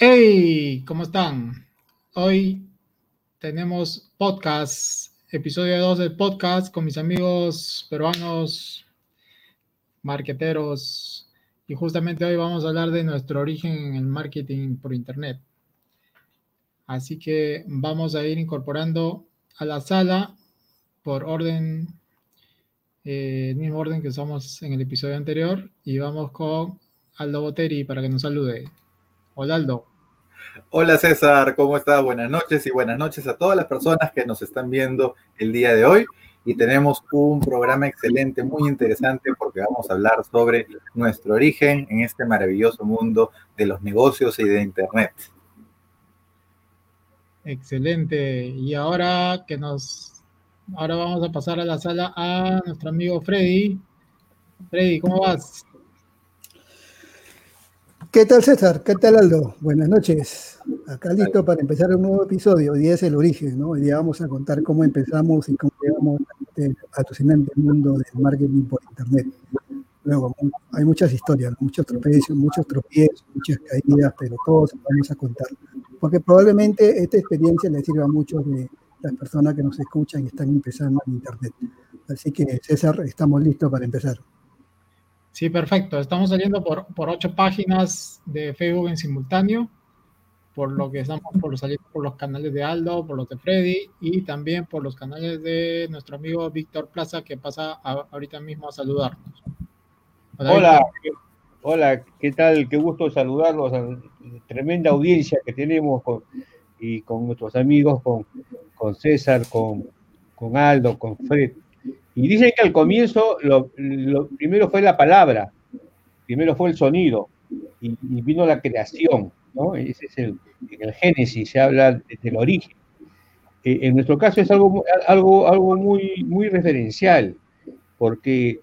Hey, ¿cómo están? Hoy tenemos podcast, episodio 2 del podcast con mis amigos peruanos, marqueteros, y justamente hoy vamos a hablar de nuestro origen en el marketing por internet. Así que vamos a ir incorporando a la sala por orden, eh, el mismo orden que usamos en el episodio anterior, y vamos con Aldo Boteri para que nos salude. Hola Aldo. Hola César, ¿cómo estás? Buenas noches y buenas noches a todas las personas que nos están viendo el día de hoy. Y tenemos un programa excelente, muy interesante, porque vamos a hablar sobre nuestro origen en este maravilloso mundo de los negocios y de Internet. Excelente. Y ahora que nos, ahora vamos a pasar a la sala a nuestro amigo Freddy. Freddy, ¿cómo vas? ¿Qué tal César? ¿Qué tal Aldo? Buenas noches. Acá listo para empezar un nuevo episodio. Hoy día es el origen, ¿no? Hoy día vamos a contar cómo empezamos y cómo llegamos a este alucinante mundo del marketing por internet. Luego, hay muchas historias, muchos tropiezos, muchos tropiezos, muchas caídas, pero todos vamos a contar. Porque probablemente esta experiencia le sirva a muchos de las personas que nos escuchan y están empezando en internet. Así que César, estamos listos para empezar. Sí, perfecto. Estamos saliendo por, por ocho páginas de Facebook en simultáneo, por lo que estamos por salir por los canales de Aldo, por los de Freddy y también por los canales de nuestro amigo Víctor Plaza que pasa ahorita mismo a saludarnos. Hola, hola, ¿qué tal? Qué gusto saludarlos. Tremenda audiencia que tenemos con, y con nuestros amigos, con, con César, con, con Aldo, con Fred. Y dicen que al comienzo lo, primero fue la palabra, primero fue el sonido y, vino la creación, ¿no? Ese es el, el génesis, se habla del origen. Eh, en nuestro caso es algo, algo, algo muy, muy referencial, porque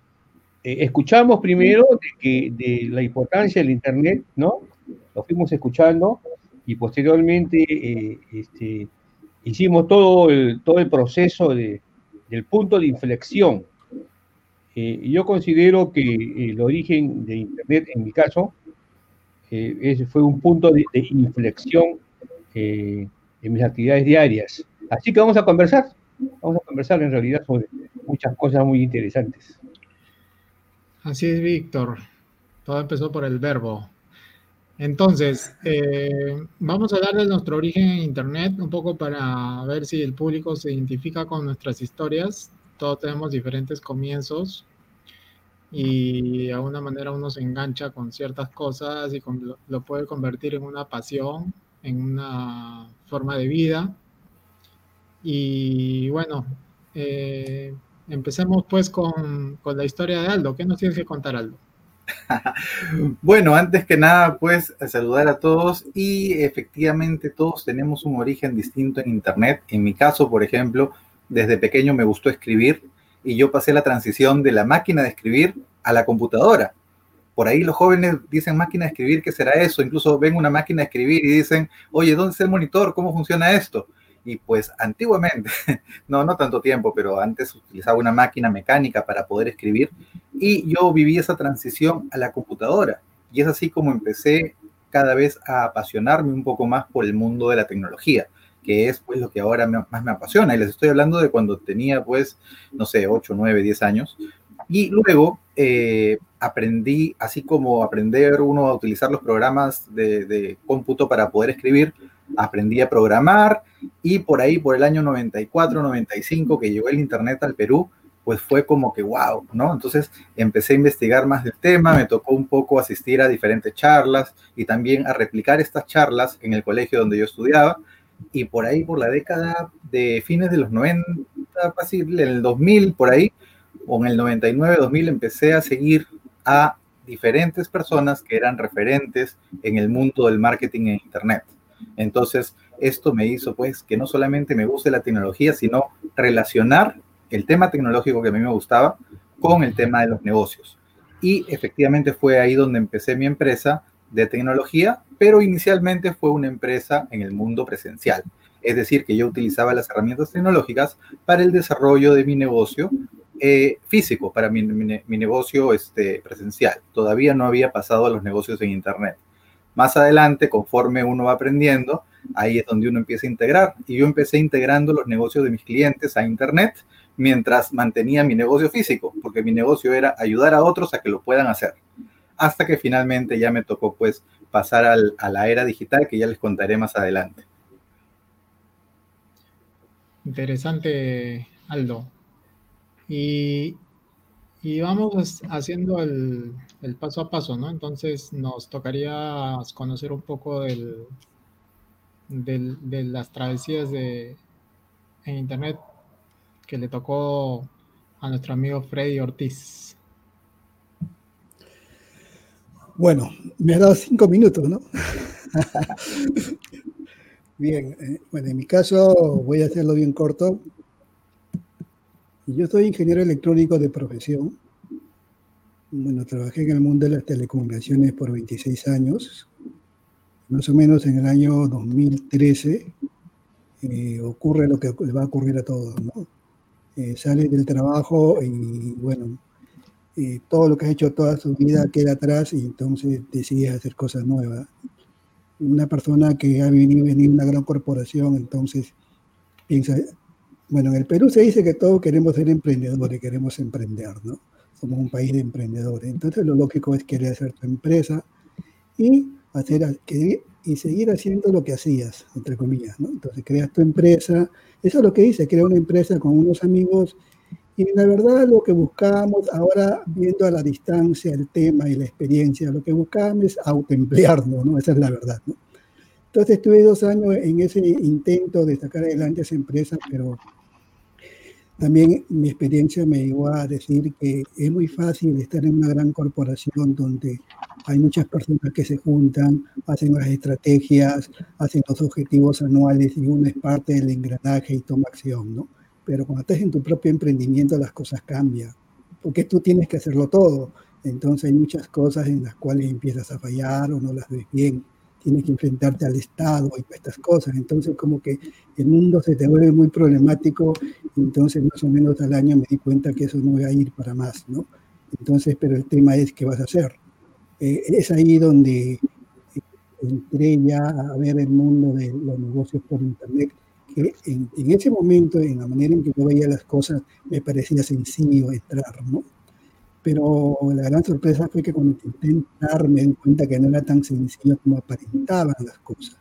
eh, escuchamos primero de, que, de la importancia del Internet, ¿no? Lo fuimos escuchando y posteriormente eh, este, hicimos todo el, todo el proceso de, del punto de inflexión. Eh, yo considero que el origen de Internet, en mi caso, eh, fue un punto de, inflexión eh, en mis actividades diarias. Así que vamos a conversar, vamos a conversar en realidad sobre muchas cosas muy interesantes. Así es, Víctor. Todo empezó por el verbo. Entonces, eh, vamos a de nuestro origen en Internet, un poco para ver si el público se identifica con nuestras historias. Todos tenemos diferentes comienzos y de alguna manera uno se engancha con ciertas cosas y lo, puede convertir en una pasión, en una forma de vida. Y bueno, eh, empecemos pues con, con la historia de Aldo. ¿Qué nos tienes que contar, Aldo? bueno, antes que nada, pues saludar a todos y efectivamente todos tenemos un origen distinto en Internet. En mi caso, por ejemplo, desde pequeño me gustó escribir y yo pasé la transición de la máquina de escribir a la computadora. Por ahí los jóvenes dicen máquina de escribir, ¿qué será eso? Incluso ven una máquina de escribir y dicen, oye, ¿dónde está el monitor? ¿Cómo funciona esto? Y pues antiguamente, no, no tanto tiempo, pero antes utilizaba una máquina mecánica para poder escribir y yo viví esa transición a la computadora. Y es así como empecé cada vez a apasionarme un poco más por el mundo de la tecnología, que es pues lo que ahora más me apasiona. Y les estoy hablando de cuando tenía pues, no sé, 8, 9, 10 años. Y luego eh, aprendí, así como aprender uno a utilizar los programas de, de cómputo para poder escribir, aprendí a programar y por ahí, por el año 94, 95, que llegó el Internet al Perú, pues fue como que wow, ¿no? Entonces empecé a investigar más del tema, me tocó un poco asistir a diferentes charlas y también a replicar estas charlas en el colegio donde yo estudiaba. Y por ahí, por la década de fines de los 90, casi en el 2000, por ahí, o en el 99, 2000, empecé a seguir a diferentes personas que eran referentes en el mundo del marketing en Internet. Entonces, esto me hizo pues que no solamente me guste la tecnología, sino relacionar el tema tecnológico que a mí me gustaba con el tema de los negocios. Y efectivamente fue ahí donde empecé mi empresa de tecnología, pero inicialmente fue una empresa en el mundo presencial. Es decir, que yo utilizaba las herramientas tecnológicas para el desarrollo de mi negocio eh, físico, para mi, mi, negocio este, presencial. Todavía no había pasado a los negocios en Internet Más adelante, conforme uno va aprendiendo, ahí es donde uno empieza a integrar. Y yo empecé integrando los negocios de mis clientes a Internet mientras mantenía mi negocio físico, porque mi negocio era ayudar a otros a que lo puedan hacer. Hasta que finalmente ya me tocó pues pasar a la era digital que ya les contaré más adelante. Interesante, Aldo. Y, vamos haciendo el, paso a paso, ¿no? Entonces nos tocaría conocer un poco del, de las travesías de, en Internet que le tocó a nuestro amigo Freddy Ortiz. Bueno, me ha dado cinco minutos, ¿no? bien, eh, bueno, en mi caso voy a hacerlo bien corto. Yo soy ingeniero electrónico de profesión. Bueno, trabajé en el mundo de las telecomunicaciones por 26 años. Más o menos en el año 2013 eh, ocurre lo que va a ocurrir a todos, ¿no? Eh, del trabajo y bueno, eh, todo lo que has hecho toda su vida queda atrás y entonces decides hacer cosas nuevas. Una persona que ha venido en una gran corporación, entonces piensa, bueno, en el Perú se dice que todos queremos ser emprendedores, queremos emprender, ¿no? Somos un país de emprendedores. Entonces lo lógico es querer hacer tu empresa y hacer y seguir haciendo lo que hacías, entre comillas, ¿no? Entonces creas tu empresa, eso es lo que hice, crear una empresa con unos amigos y la verdad lo que buscábamos, ahora viendo a la distancia el tema y la experiencia, lo que buscábamos es autoemplearnos, ¿no? Esa es la verdad, ¿no? Entonces estuve dos años en ese intento de sacar adelante esa empresa, pero también mi experiencia me llevó a decir que es muy fácil estar en una gran corporación donde hay muchas personas que se juntan, hacen las estrategias, hacen los objetivos anuales y uno es parte del engranaje y toma acción, ¿no? Pero cuando estás en tu propio emprendimiento las cosas cambian, porque tú tienes que hacerlo todo. Entonces hay muchas cosas en las cuales empiezas a fallar o no las ves bien tienes que enfrentarte al Estado y estas cosas. Entonces, como que el mundo se te vuelve muy problemático. Entonces, más o menos al año me di cuenta que eso no iba a ir para más, ¿no? Entonces, pero el tema es qué vas a hacer. Eh, es ahí donde eh, entré ya a ver el mundo de los negocios por Internet, que en, en ese momento, en la manera en que yo veía las cosas, me parecía sencillo entrar, ¿no? Pero la gran sorpresa fue que cuando intenté entrar me di cuenta que no era tan sencillo como aparentaban las cosas.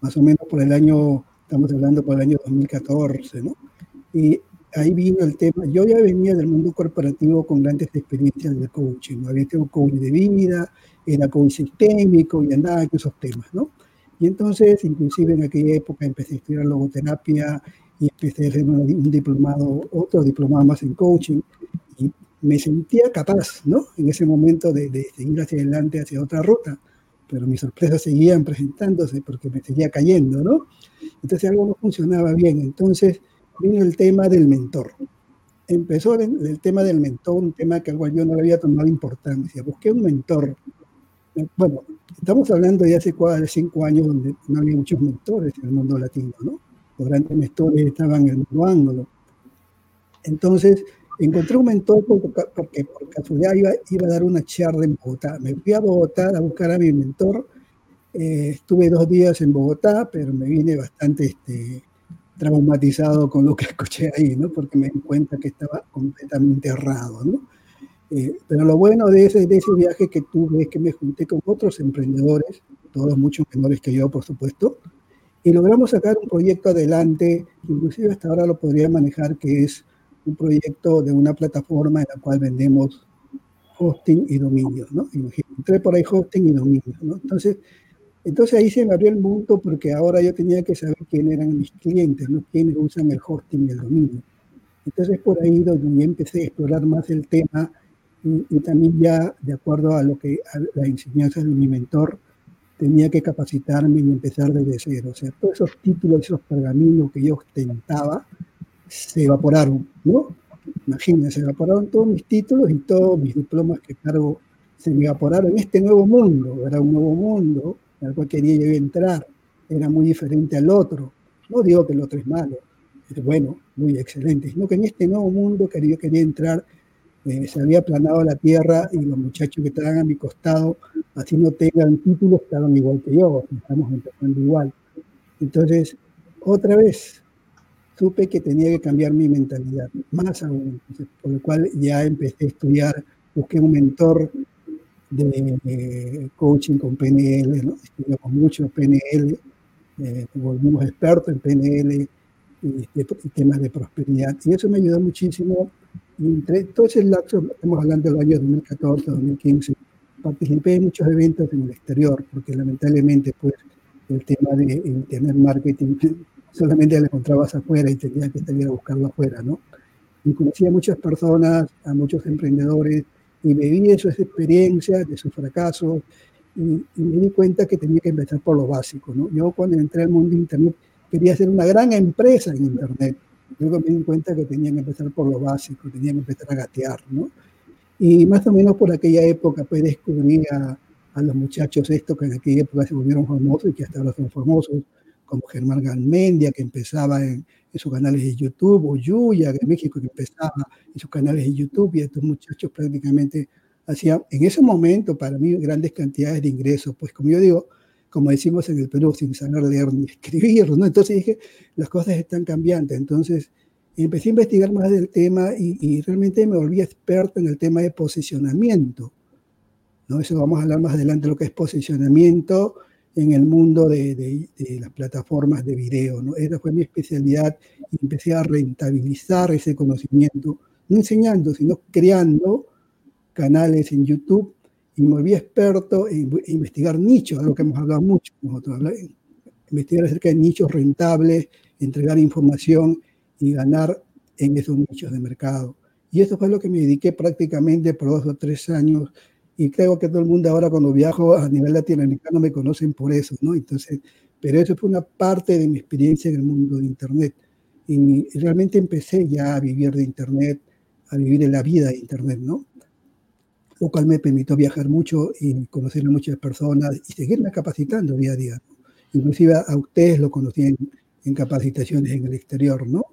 Más o menos por el año, estamos hablando por el año 2014, ¿no? Y ahí vino el tema, yo ya venía del mundo corporativo con grandes experiencias de coaching, ¿no? había tenido coaching de vida, era coaching sistémico y andaba en esos temas, ¿no? Y entonces, inclusive en aquella época empecé a estudiar logoterapia y empecé a hacer un diplomado, otro diplomado más en coaching, me sentía capaz, ¿no? En ese momento de, seguir hacia adelante, hacia otra ruta, pero mis sorpresas seguían presentándose porque me seguía cayendo, ¿no? Entonces algo no funcionaba bien. Entonces vino el tema del mentor. Empezó el, tema del mentor, un tema que yo no había tomado importancia. Busqué un mentor. Bueno, estamos hablando de hace cuatro, cinco años donde no había muchos mentores en el mundo latino, ¿no? Los grandes mentores estaban en el mundo ángulo. Entonces, Encontré un mentor porque por casualidad iba, iba, a dar una charla en Bogotá. Me fui a Bogotá a buscar a mi mentor. Eh, estuve dos días en Bogotá, pero me vine bastante este, traumatizado con lo que escuché ahí, ¿no? porque me di cuenta que estaba completamente errado. ¿no? Eh, pero lo bueno de ese, de ese viaje que tuve es que me junté con otros emprendedores, todos mucho menores que yo, por supuesto, y logramos sacar un proyecto adelante, inclusive hasta ahora lo podría manejar, que es un proyecto de una plataforma en la cual vendemos hosting y dominio, ¿no? Entré por ahí hosting y dominio, ¿no? Entonces, entonces ahí se me abrió el mundo porque ahora yo tenía que saber quién eran mis clientes, ¿no? Quiénes usan el hosting y el dominio. Entonces por ahí donde empecé a explorar más el tema y, también ya de acuerdo a lo que a la enseñanza de mi mentor, tenía que capacitarme y empezar desde cero. O sea, todos esos títulos, esos pergaminos que yo ostentaba, se evaporaron, ¿no? Imagínense, se evaporaron todos mis títulos y todos mis diplomas que cargo se me evaporaron en este nuevo mundo, era un nuevo mundo al cual quería yo entrar, era muy diferente al otro. No digo que el otro es malo, es bueno, muy excelente, sino que en este nuevo mundo que yo quería entrar eh, se había aplanado la tierra y los muchachos que estaban a mi costado, así no tengan título, estaban igual que yo, estamos empezando igual. Entonces, otra vez, supe que tenía que cambiar mi mentalidad, más aún, por lo cual ya empecé a estudiar, busqué un mentor de, coaching con PNL, ¿no? estudiamos mucho PNL, eh, volvimos expertos en PNL y, temas de prosperidad, y eso me ayudó muchísimo. Y entre todo ese lapso, estamos hablando del año 2014, 2015, participé en muchos eventos en el exterior, porque lamentablemente pues el tema de Internet Marketing solamente lo encontrabas afuera y tenías que salir a buscarlo afuera, ¿no? Y conocí a muchas personas, a muchos emprendedores, y me vi de sus experiencias, de sus fracasos, y, me di cuenta que tenía que empezar por lo básico, ¿no? Yo cuando entré al mundo de Internet quería hacer una gran empresa en Internet. Luego me di cuenta que tenía que empezar por lo básico, tenía que empezar a gatear, ¿no? Y más o menos por aquella época pues descubrí a, a los muchachos estos que en aquella época se volvieron famosos y que hasta ahora son famosos, como Germán Galmendia, que empezaba en, sus canales de YouTube, o Yuya, de México, que empezaba en sus canales de YouTube, y estos muchachos prácticamente hacían, en ese momento, para mí, grandes cantidades de ingresos, pues como yo digo, como decimos en el Perú, sin saber leer ni escribir, ¿no? Entonces dije, las cosas están cambiando, entonces empecé a investigar más del tema y, y realmente me volví experto en el tema de posicionamiento, ¿no? Eso vamos a hablar más adelante, lo que es posicionamiento, en el mundo de, las plataformas de video. ¿no? Esa fue mi especialidad empecé a rentabilizar ese conocimiento, no enseñando, sino creando canales en YouTube y me volví experto en, investigar nichos, algo que hemos hablado mucho nosotros, investigar acerca de nichos rentables, entregar información y ganar en esos nichos de mercado. Y eso fue lo que me dediqué prácticamente por dos o tres años y creo que todo el mundo ahora cuando viajo a nivel latinoamericano me conocen por eso, ¿no? Entonces, pero eso fue una parte de mi experiencia en el mundo de Internet. Y realmente empecé ya a vivir de Internet, a vivir en la vida de Internet, ¿no? Lo cual me permitió viajar mucho y conocer a muchas personas y seguirme capacitando día a día. Inclusive a ustedes lo conocí en, capacitaciones en el exterior, ¿no?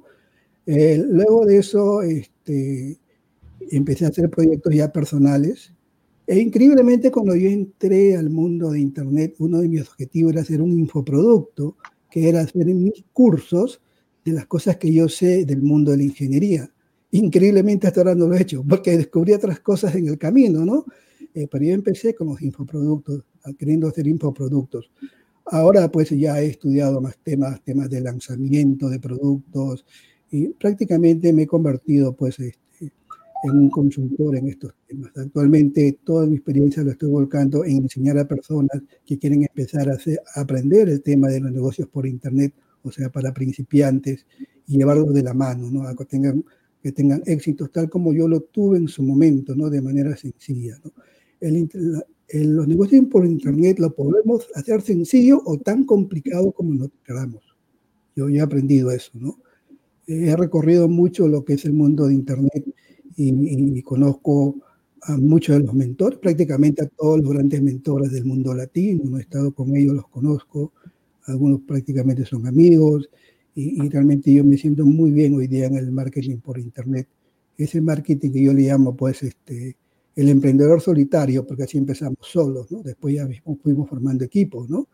Eh, luego de eso, este, empecé a hacer proyectos ya personales e increíblemente cuando yo entré al mundo de Internet, uno de mis objetivos era hacer un infoproducto, que era hacer mis cursos de las cosas que yo sé del mundo de la ingeniería. Increíblemente hasta ahora no lo he hecho, porque descubrí otras cosas en el camino, ¿no? Eh, pero yo empecé con los infoproductos, queriendo hacer infoproductos. Ahora pues ya he estudiado más temas, temas de lanzamiento de productos y prácticamente me he convertido pues en un consultor en estos temas. Actualmente toda mi experiencia lo estoy volcando en enseñar a personas que quieren empezar a, aprender el tema de los negocios por Internet, o sea, para principiantes, y llevarlos de la mano, ¿no? A que tengan, que tengan éxitos tal como yo lo tuve en su momento, ¿no? De manera sencilla, ¿no? El, los negocios por Internet lo podemos hacer sencillo o tan complicado como nos queramos. Yo ya he aprendido eso, ¿no? He recorrido mucho lo que es el mundo de Internet y, conozco a muchos de los mentores, prácticamente a todos los grandes mentores del mundo latino, no he estado con ellos, los conozco, algunos prácticamente son amigos y, realmente yo me siento muy bien hoy día en el marketing por internet. Ese marketing que yo le llamo pues este, el emprendedor solitario, porque así empezamos solos, ¿no? Después ya fuimos formando equipos, ¿no?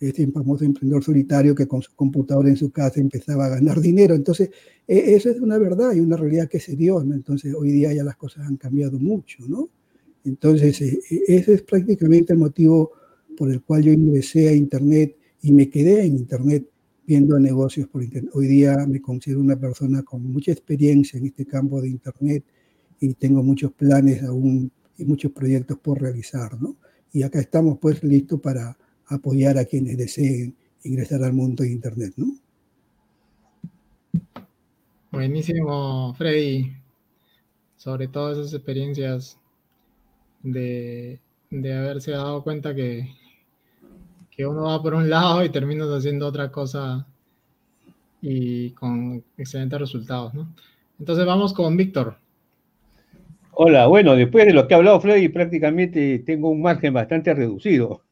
Este famoso emprendedor solitario que con su computadora en su casa empezaba a ganar dinero. Entonces, e, eso es una verdad y una realidad que se dio, ¿no? Entonces, hoy día ya las cosas han cambiado mucho, ¿no? Entonces, e, e, ese es prácticamente el motivo por el cual yo ingresé a Internet y me quedé en Internet viendo negocios por Internet. Hoy día me considero una persona con mucha experiencia en este campo de Internet y tengo muchos planes aún y muchos proyectos por realizar, ¿no? Y acá estamos pues listos para apoyar a quienes deseen ingresar al mundo de Internet, ¿no? Buenísimo, Freddy. Sobre todas esas experiencias de, haberse dado cuenta que, que uno va por un lado y terminas haciendo otra cosa y con excelentes resultados, ¿no? Entonces vamos con Víctor. Hola, bueno, después de lo que ha hablado Freddy, prácticamente tengo un margen bastante reducido.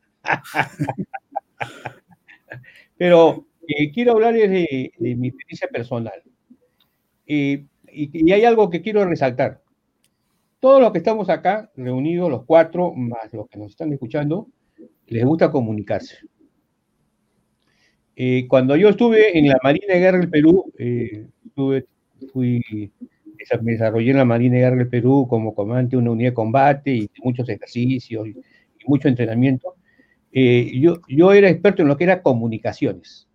Pero eh, quiero hablarles de, mi experiencia personal. y, hay algo que quiero resaltar. todos los que estamos acá, reunidos, los cuatro, más los que nos están escuchando, les gusta comunicarse. Eh, cuando yo estuve en la Marina de Guerra del Perú, eh, fui, me desarrollé en la Marina de Guerra del Perú como comandante de una unidad de combate y muchos ejercicios y, mucho entrenamiento. Eh, yo, yo era experto en lo que era comunicaciones.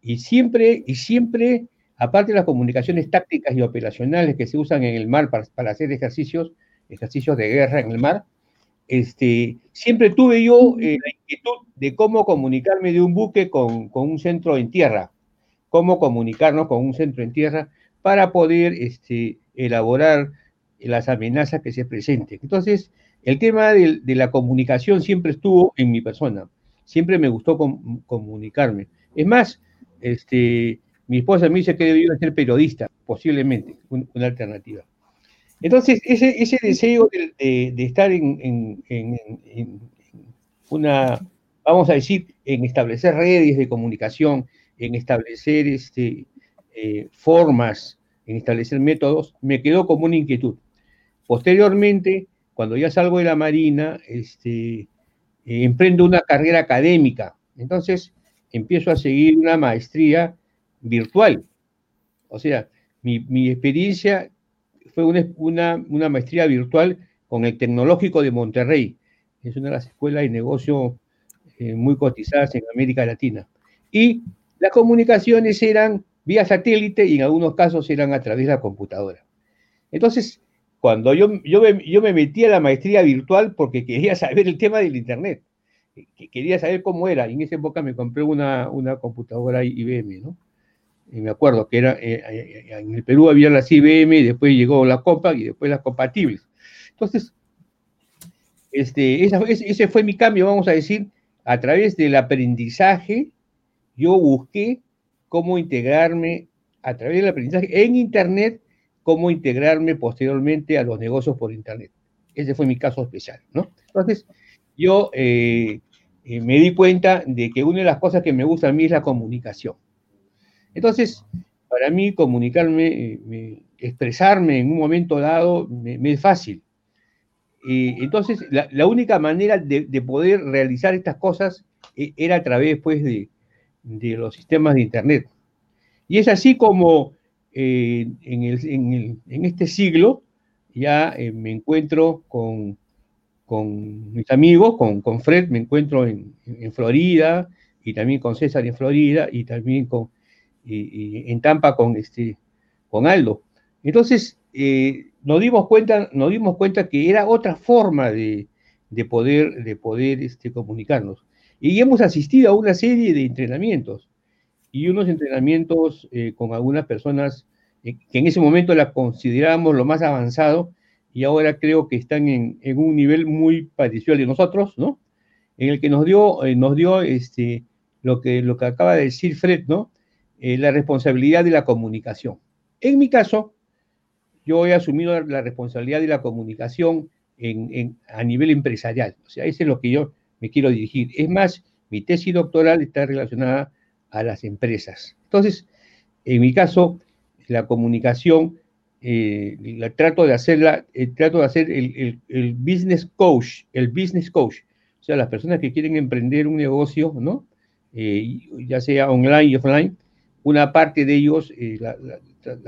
Y siempre, y siempre, aparte de las comunicaciones tácticas y operacionales que se usan en el mar para, para hacer ejercicios, ejercicios de guerra en el mar, este, siempre tuve yo eh, la inquietud de cómo comunicarme de un buque con, un centro en tierra, cómo comunicarnos con un centro en tierra para poder este, elaborar las amenazas que se presenten. Entonces, el tema de, la comunicación siempre estuvo en mi persona, siempre me gustó comunicarme. Es más, este, mi esposa me dice que debía ser periodista, posiblemente, una alternativa. Entonces, ese, ese deseo de, estar en, una, vamos a decir, en establecer redes de comunicación, en establecer este, eh, formas, en establecer métodos, me quedó como una inquietud. Posteriormente, cuando ya salgo de la Marina, este, eh, emprendo una carrera académica. Entonces, empiezo a seguir una maestría virtual. O sea, mi, mi experiencia fue una, una, maestría virtual con el Tecnológico de Monterrey. Es una de las escuelas de negocio eh, muy cotizadas en América Latina. Y las comunicaciones eran vía satélite y en algunos casos eran a través de la computadora. Entonces, cuando yo, yo, me, yo me metí a la maestría virtual porque quería saber el tema del Internet, quería saber cómo era, y en esa época me compré una, una computadora IBM, ¿no? y me acuerdo que era, eh, eh, en el Perú había la IBM, y después llegó la Copa y después las compatibles. Entonces, este, ese fue mi cambio, vamos a decir, a través del aprendizaje, yo busqué cómo integrarme a través del aprendizaje en Internet, cómo integrarme posteriormente a los negocios por Internet. Ese fue mi caso especial, ¿no? Entonces, yo eh, me di cuenta de que una de las cosas que me gusta a mí es la comunicación. Entonces, para mí comunicarme, eh, expresarme en un momento dado, me, es fácil. entonces, la, única manera de, poder realizar estas cosas eh, era a través pues, de, los sistemas de Internet. Y es así como eh, en, este siglo ya me encuentro con, mis amigos, con, Fred, me encuentro en, Florida y también con César en Florida y también con, en Tampa con, este, con Aldo. Entonces, eh, nos, dimos cuenta, nos dimos cuenta que era otra forma de, de poder, de poder este, comunicarnos. Y hemos asistido a una serie de entrenamientos y unos entrenamientos eh, con algunas personas eh, que en ese momento las considerábamos lo más avanzado y ahora creo que están en, en, un nivel muy parecido al de nosotros, ¿no? En el que nos dio, nos dio este, lo, que, lo que acaba de decir Fred, ¿no? Eh, la responsabilidad de la comunicación. En mi caso, yo he asumido la responsabilidad de la comunicación en, a nivel empresarial. O sea, ese es lo que yo me quiero dirigir. Es más, mi tesis doctoral está relacionada a las empresas. Entonces, en mi caso, la comunicación, eh, la trato de hacerla, eh, trato de hacer el, business coach, el business coach. O sea, las personas que quieren emprender un negocio, ¿no? ya sea online y offline, una parte de ellos eh, la,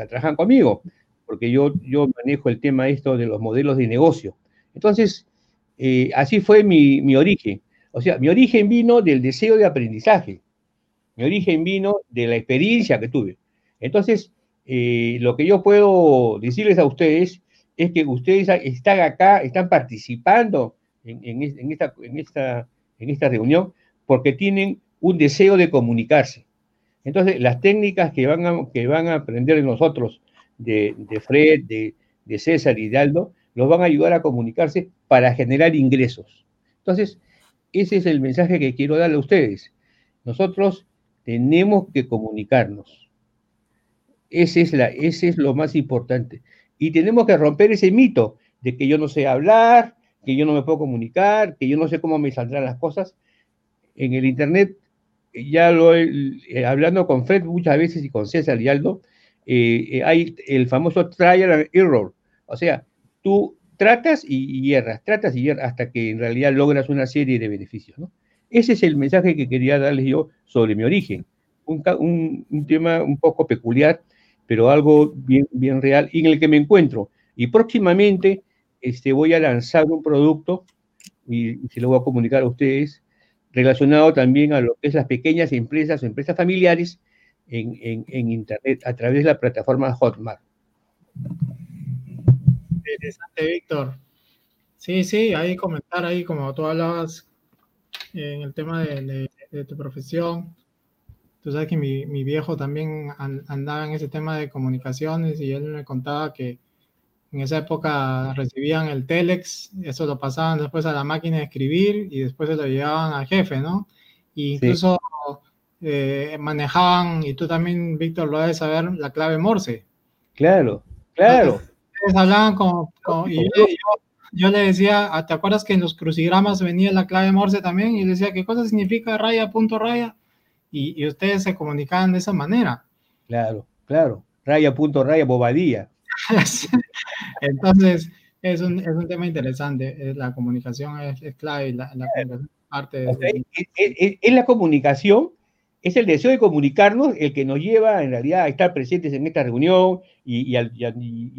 trabajan conmigo, porque yo, yo manejo el tema esto de los modelos de negocio. Entonces, eh, así fue mi, origen. O sea, mi origen vino del deseo de aprendizaje. Mi origen vino de la experiencia que tuve. Entonces, eh, lo que yo puedo decirles a ustedes es que ustedes están acá, están participando en, esta, reunión porque tienen un deseo de comunicarse. Entonces, las técnicas que van a, aprender nosotros, de, Fred, de, César y de Aldo, los van a ayudar a comunicarse para generar ingresos. Entonces, ese es el mensaje que quiero darle a ustedes. Nosotros tenemos que comunicarnos. Ese es, la, ese es lo más importante. Y tenemos que romper ese mito de que yo no sé hablar, que yo no me puedo comunicar, que yo no sé cómo me saldrán las cosas. En el Internet ya lo eh, hablando con Fred muchas veces y con César y Aldo, eh, eh, hay el famoso trial and error. O sea, tú tratas y, hierras, tratas y hierras hasta que en realidad logras una serie de beneficios. ¿no? Ese es el mensaje que quería darles yo sobre mi origen. Un, tema un poco peculiar, pero algo bien, bien real y en el que me encuentro. Y próximamente este, voy a lanzar un producto y, se lo voy a comunicar a ustedes relacionado también a lo que es las pequeñas empresas o empresas familiares en, en Internet a través de la plataforma Hotmart. Interesante, Víctor. Sí, sí, hay comentar ahí, como tú hablabas en el tema de, tu profesión. Tú sabes que mi, viejo también andaba en ese tema de comunicaciones y él me contaba que en esa época recibían el telex, eso lo pasaban después a la máquina de escribir y después se lo llevaban al jefe, ¿no? Y incluso eh, manejaban, y tú también, Víctor, lo debes saber, la clave Morse. Claro, claro hablaban como, y yo, le decía, ah, ¿te acuerdas que en los crucigramas venía la clave Morse también? Y le decía, ¿qué cosa significa raya, punto, raya? Y, ustedes se comunicaban de esa manera. Claro, claro. Raya, punto, raya, bobadilla. Entonces, es un, es un, tema interesante. La comunicación es, clave, la, la parte de... es, la comunicación es el deseo de comunicarnos el que nos lleva en realidad a estar presentes en esta reunión y,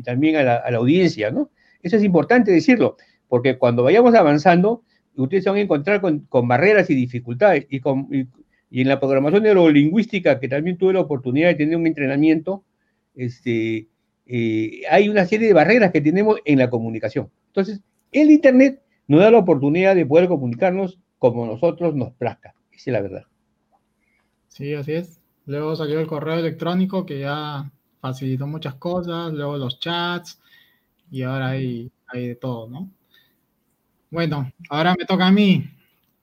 también a la, audiencia, ¿no? Eso es importante decirlo, porque cuando vayamos avanzando, ustedes se van a encontrar con, barreras y dificultades, y, en la programación neurolingüística, que también tuve la oportunidad de tener un entrenamiento, este, eh, hay una serie de barreras que tenemos en la comunicación. Entonces, el Internet nos da la oportunidad de poder comunicarnos como nosotros nos plazca. Esa es la verdad. Sí, así es. Luego salió el correo electrónico que ya facilitó muchas cosas, luego los chats y ahora hay, hay de todo, ¿no? Bueno, ahora me toca a mí.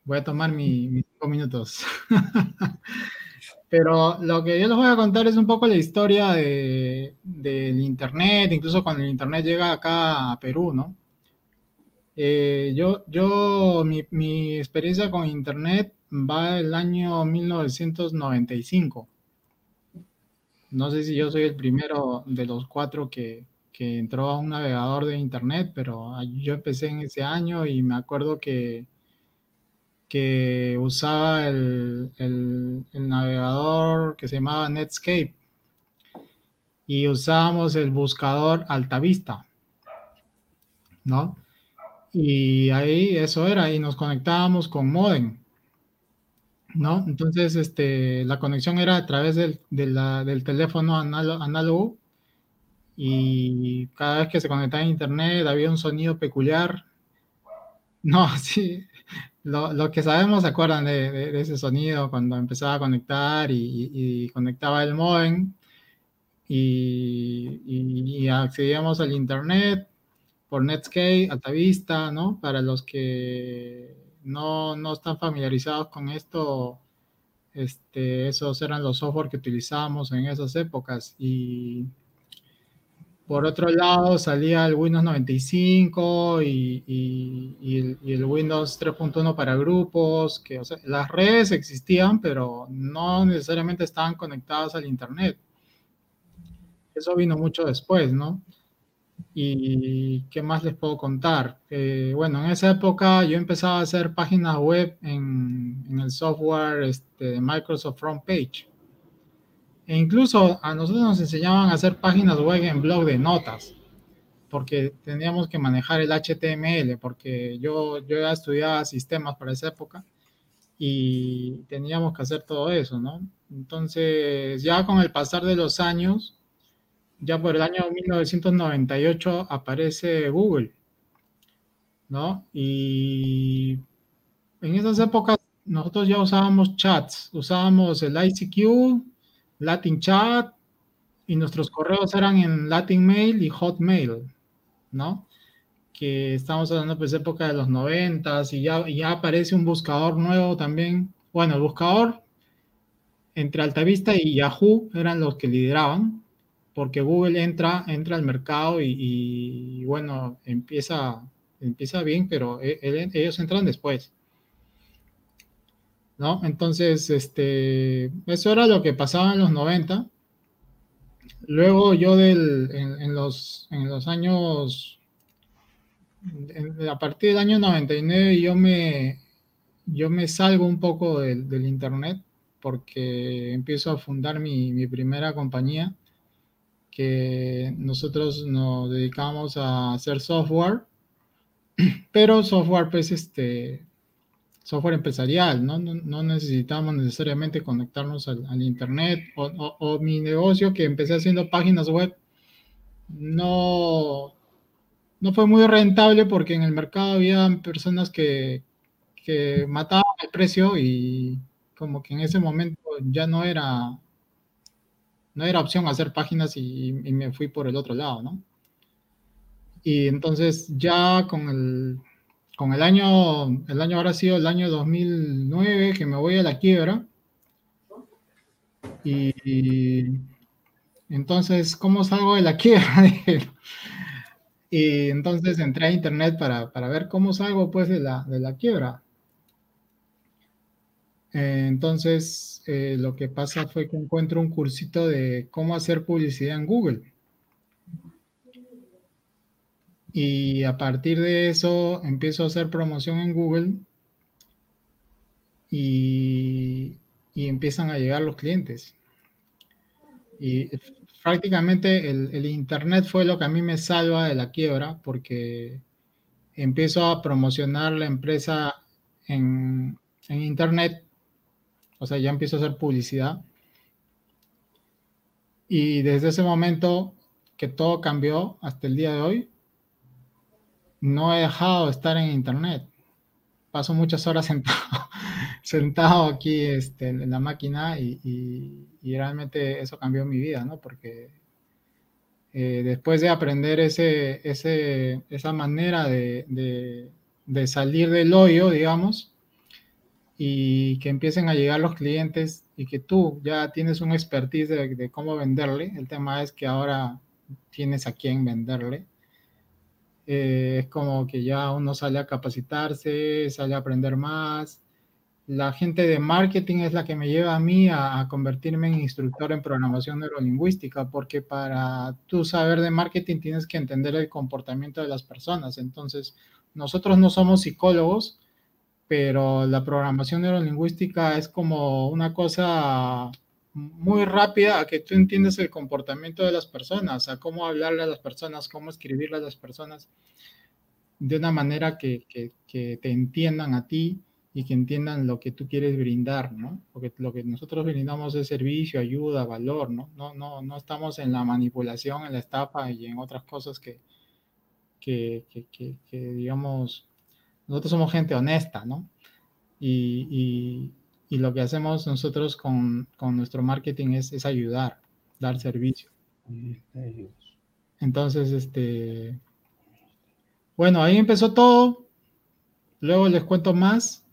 Voy a tomar mis cinco minutos. Pero lo que yo les voy a contar es un poco la historia de, del Internet, incluso cuando el Internet llega acá a Perú, ¿no? Eh, yo, yo mi, mi, experiencia con Internet va el año 1995. No sé si yo soy el primero de los cuatro que, entró a un navegador de internet, pero yo empecé en ese año y me acuerdo que, que usaba el, el, navegador que se llamaba Netscape y usábamos el buscador Altavista, ¿no? Y ahí eso era, y nos conectábamos con modem. ¿no? Entonces, este, la conexión era a través del, del teléfono análogo y cada vez que se conectaba a internet había un sonido peculiar. No, sí, lo, que sabemos se acuerdan de, ese sonido cuando empezaba a conectar y, conectaba el modem y, y, accedíamos al internet por Netscape, Altavista, ¿no? Para los que no, no están familiarizados con esto, este, esos eran los software que utilizábamos en esas épocas. Y por otro lado salía el Windows 95 y, y, el, Windows 3.1 para grupos, que las redes existían, pero no necesariamente estaban conectadas al Internet. Eso vino mucho después, ¿no? ¿Y qué más les puedo contar? Eh, bueno, en esa época yo empezaba a hacer páginas web en, el software este, de Microsoft Frontpage. E incluso a nosotros nos enseñaban a hacer páginas web en blog de notas, porque teníamos que manejar el HTML, porque yo, yo ya estudiaba sistemas para esa época y teníamos que hacer todo eso, ¿no? Entonces, ya con el pasar de los años, ya por el año 1998 aparece Google, ¿no? Y en esas épocas nosotros ya usábamos chats, usábamos el ICQ, Latin Chat, y nuestros correos eran en Latin Mail y Hotmail, ¿no? Que estamos hablando pues época de los 90 y ya, ya aparece un buscador nuevo también. Bueno, el buscador entre Altavista y Yahoo eran los que lideraban, porque Google entra, entra al mercado y, bueno, empieza, empieza bien, pero e, ellos entran después. ¿No? Entonces, este, eso era lo que pasaba en los 90. Luego yo del, en, los, en los años a partir del año 99 yo me, yo me salgo un poco del, Internet porque empiezo a fundar mi, mi, primera compañía que nosotros nos dedicamos a hacer software, pero software pues este, software empresarial, no, no, necesitamos necesariamente conectarnos al, Internet o, mi negocio que empecé haciendo páginas web no, no fue muy rentable porque en el mercado había personas que, que mataban el precio y como que en ese momento ya no era no era opción hacer páginas y, y, me fui por el otro lado, ¿no? Y entonces ya con el, con el año, el año ahora ha sido el año 2009 que me voy a la quiebra. Y, entonces, ¿cómo salgo de la quiebra? y entonces entré a internet para, para, ver cómo salgo pues de la, de la quiebra. Eh, entonces, eh, lo que pasa fue que encuentro un cursito de cómo hacer publicidad en Google. Y a partir de eso empiezo a hacer promoción en Google y, empiezan a llegar los clientes. Y prácticamente el, Internet fue lo que a mí me salva de la quiebra porque empiezo a promocionar la empresa en, en Internet, o sea, ya empiezo a hacer publicidad. Y desde ese momento que todo cambió hasta el día de hoy, no he dejado de estar en internet. Paso muchas horas sentado, aquí este, en la máquina y, realmente eso cambió mi vida, ¿no? Porque eh, después de aprender esa manera de, salir del hoyo, digamos, y que empiecen a llegar los clientes y que tú ya tienes un expertise de cómo venderle, el tema es que ahora tienes a quién venderle eh, es como que ya uno sale a capacitarse, sale a aprender más. La gente de marketing es la que me lleva a mí a, convertirme en instructor en programación neurolingüística, porque para tú saber de marketing tienes que entender el comportamiento de las personas. Entonces, nosotros no somos psicólogos, pero la programación neurolingüística es como una cosa muy rápida a que tú entiendas el comportamiento de las personas, a cómo hablarle a las personas, cómo escribirle a las personas de una manera que, te entiendan a ti y que entiendan lo que tú quieres brindar, ¿no? Porque lo que nosotros brindamos es servicio, ayuda, valor, ¿no? No, no, no estamos en la manipulación, en la estafa y en otras cosas que, que, digamos, nosotros somos gente honesta, ¿no? y, y lo que hacemos nosotros con, nuestro marketing es, ayudar, dar servicio. Entonces, este, bueno, ahí empezó todo. Luego les cuento más.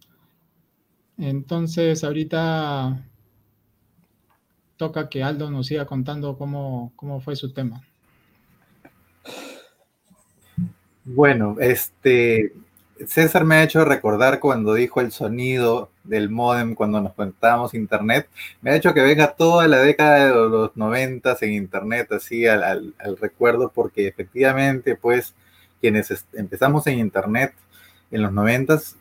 Entonces, ahorita toca que Aldo nos siga contando cómo, cómo fue su tema. Bueno, este, César me ha hecho recordar cuando dijo el sonido del modem cuando nos conectábamos internet, me ha hecho que venga toda la década de los noventas en internet así al, recuerdo porque efectivamente pues quienes empezamos en internet en los noventas,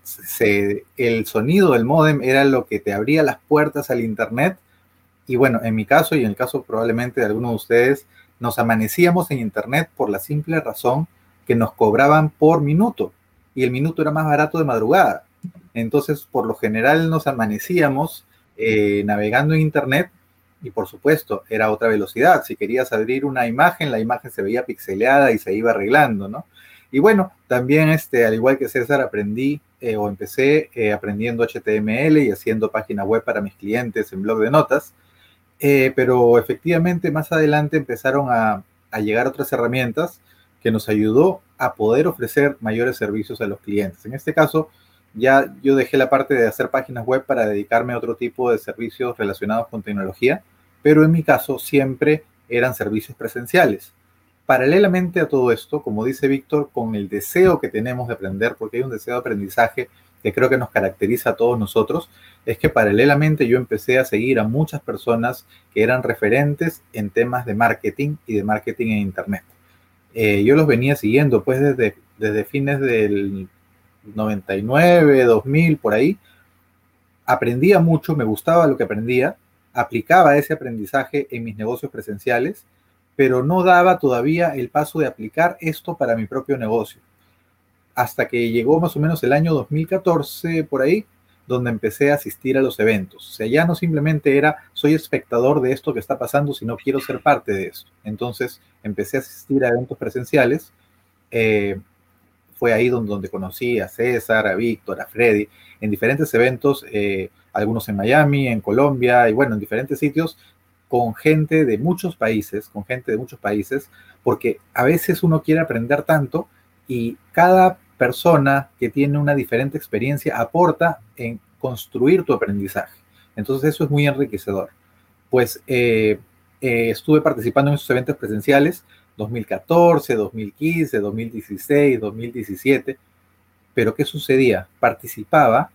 el sonido del modem era lo que te abría las puertas al internet y bueno, en mi caso y en el caso probablemente de algunos de ustedes, nos amanecíamos en internet por la simple razón que nos cobraban por minuto y el minuto era más barato de madrugada. Entonces, por lo general nos amanecíamos eh, navegando en Internet y por supuesto era otra velocidad. Si querías abrir una imagen, la imagen se veía pixeleada y se iba arreglando, ¿no? Y bueno, también, este, al igual que César, aprendí eh, o empecé eh, aprendiendo HTML y haciendo página web para mis clientes en blog de notas. pero efectivamente, más adelante empezaron a, a llegar otras herramientas que nos ayudó a poder ofrecer mayores servicios a los clientes. En este caso, ya yo dejé la parte de hacer páginas web para dedicarme a otro tipo de servicios relacionados con tecnología, pero en mi caso siempre eran servicios presenciales. Paralelamente a todo esto, como dice Víctor, con el deseo que tenemos de aprender, porque hay un deseo de aprendizaje que creo que nos caracteriza a todos nosotros, es que paralelamente yo empecé a seguir a muchas personas que eran referentes en temas de marketing y de marketing en Internet. eh, yo los venía siguiendo pues desde, desde fines del 99, 2000, por ahí. Aprendía mucho, me gustaba lo que aprendía, aplicaba ese aprendizaje en mis negocios presenciales, pero no daba todavía el paso de aplicar esto para mi propio negocio. Hasta que llegó más o menos el año 2014, por ahí, donde empecé a asistir a los eventos. O sea, ya no simplemente era soy espectador de esto que está pasando, sino quiero ser parte de eso. Entonces empecé a asistir a eventos presenciales. Eh, fue ahí donde, conocí a César, a Víctor, a Freddy, en diferentes eventos, eh, algunos en Miami, en Colombia y bueno, en diferentes sitios, con gente de muchos países, con gente de muchos países, porque a veces uno quiere aprender tanto y cada persona que tiene una diferente experiencia aporta en construir tu aprendizaje. Entonces eso es muy enriquecedor. Pues eh, eh, estuve participando en esos eventos presenciales 2014, 2015, 2016, 2017, pero ¿qué sucedía? Participaba,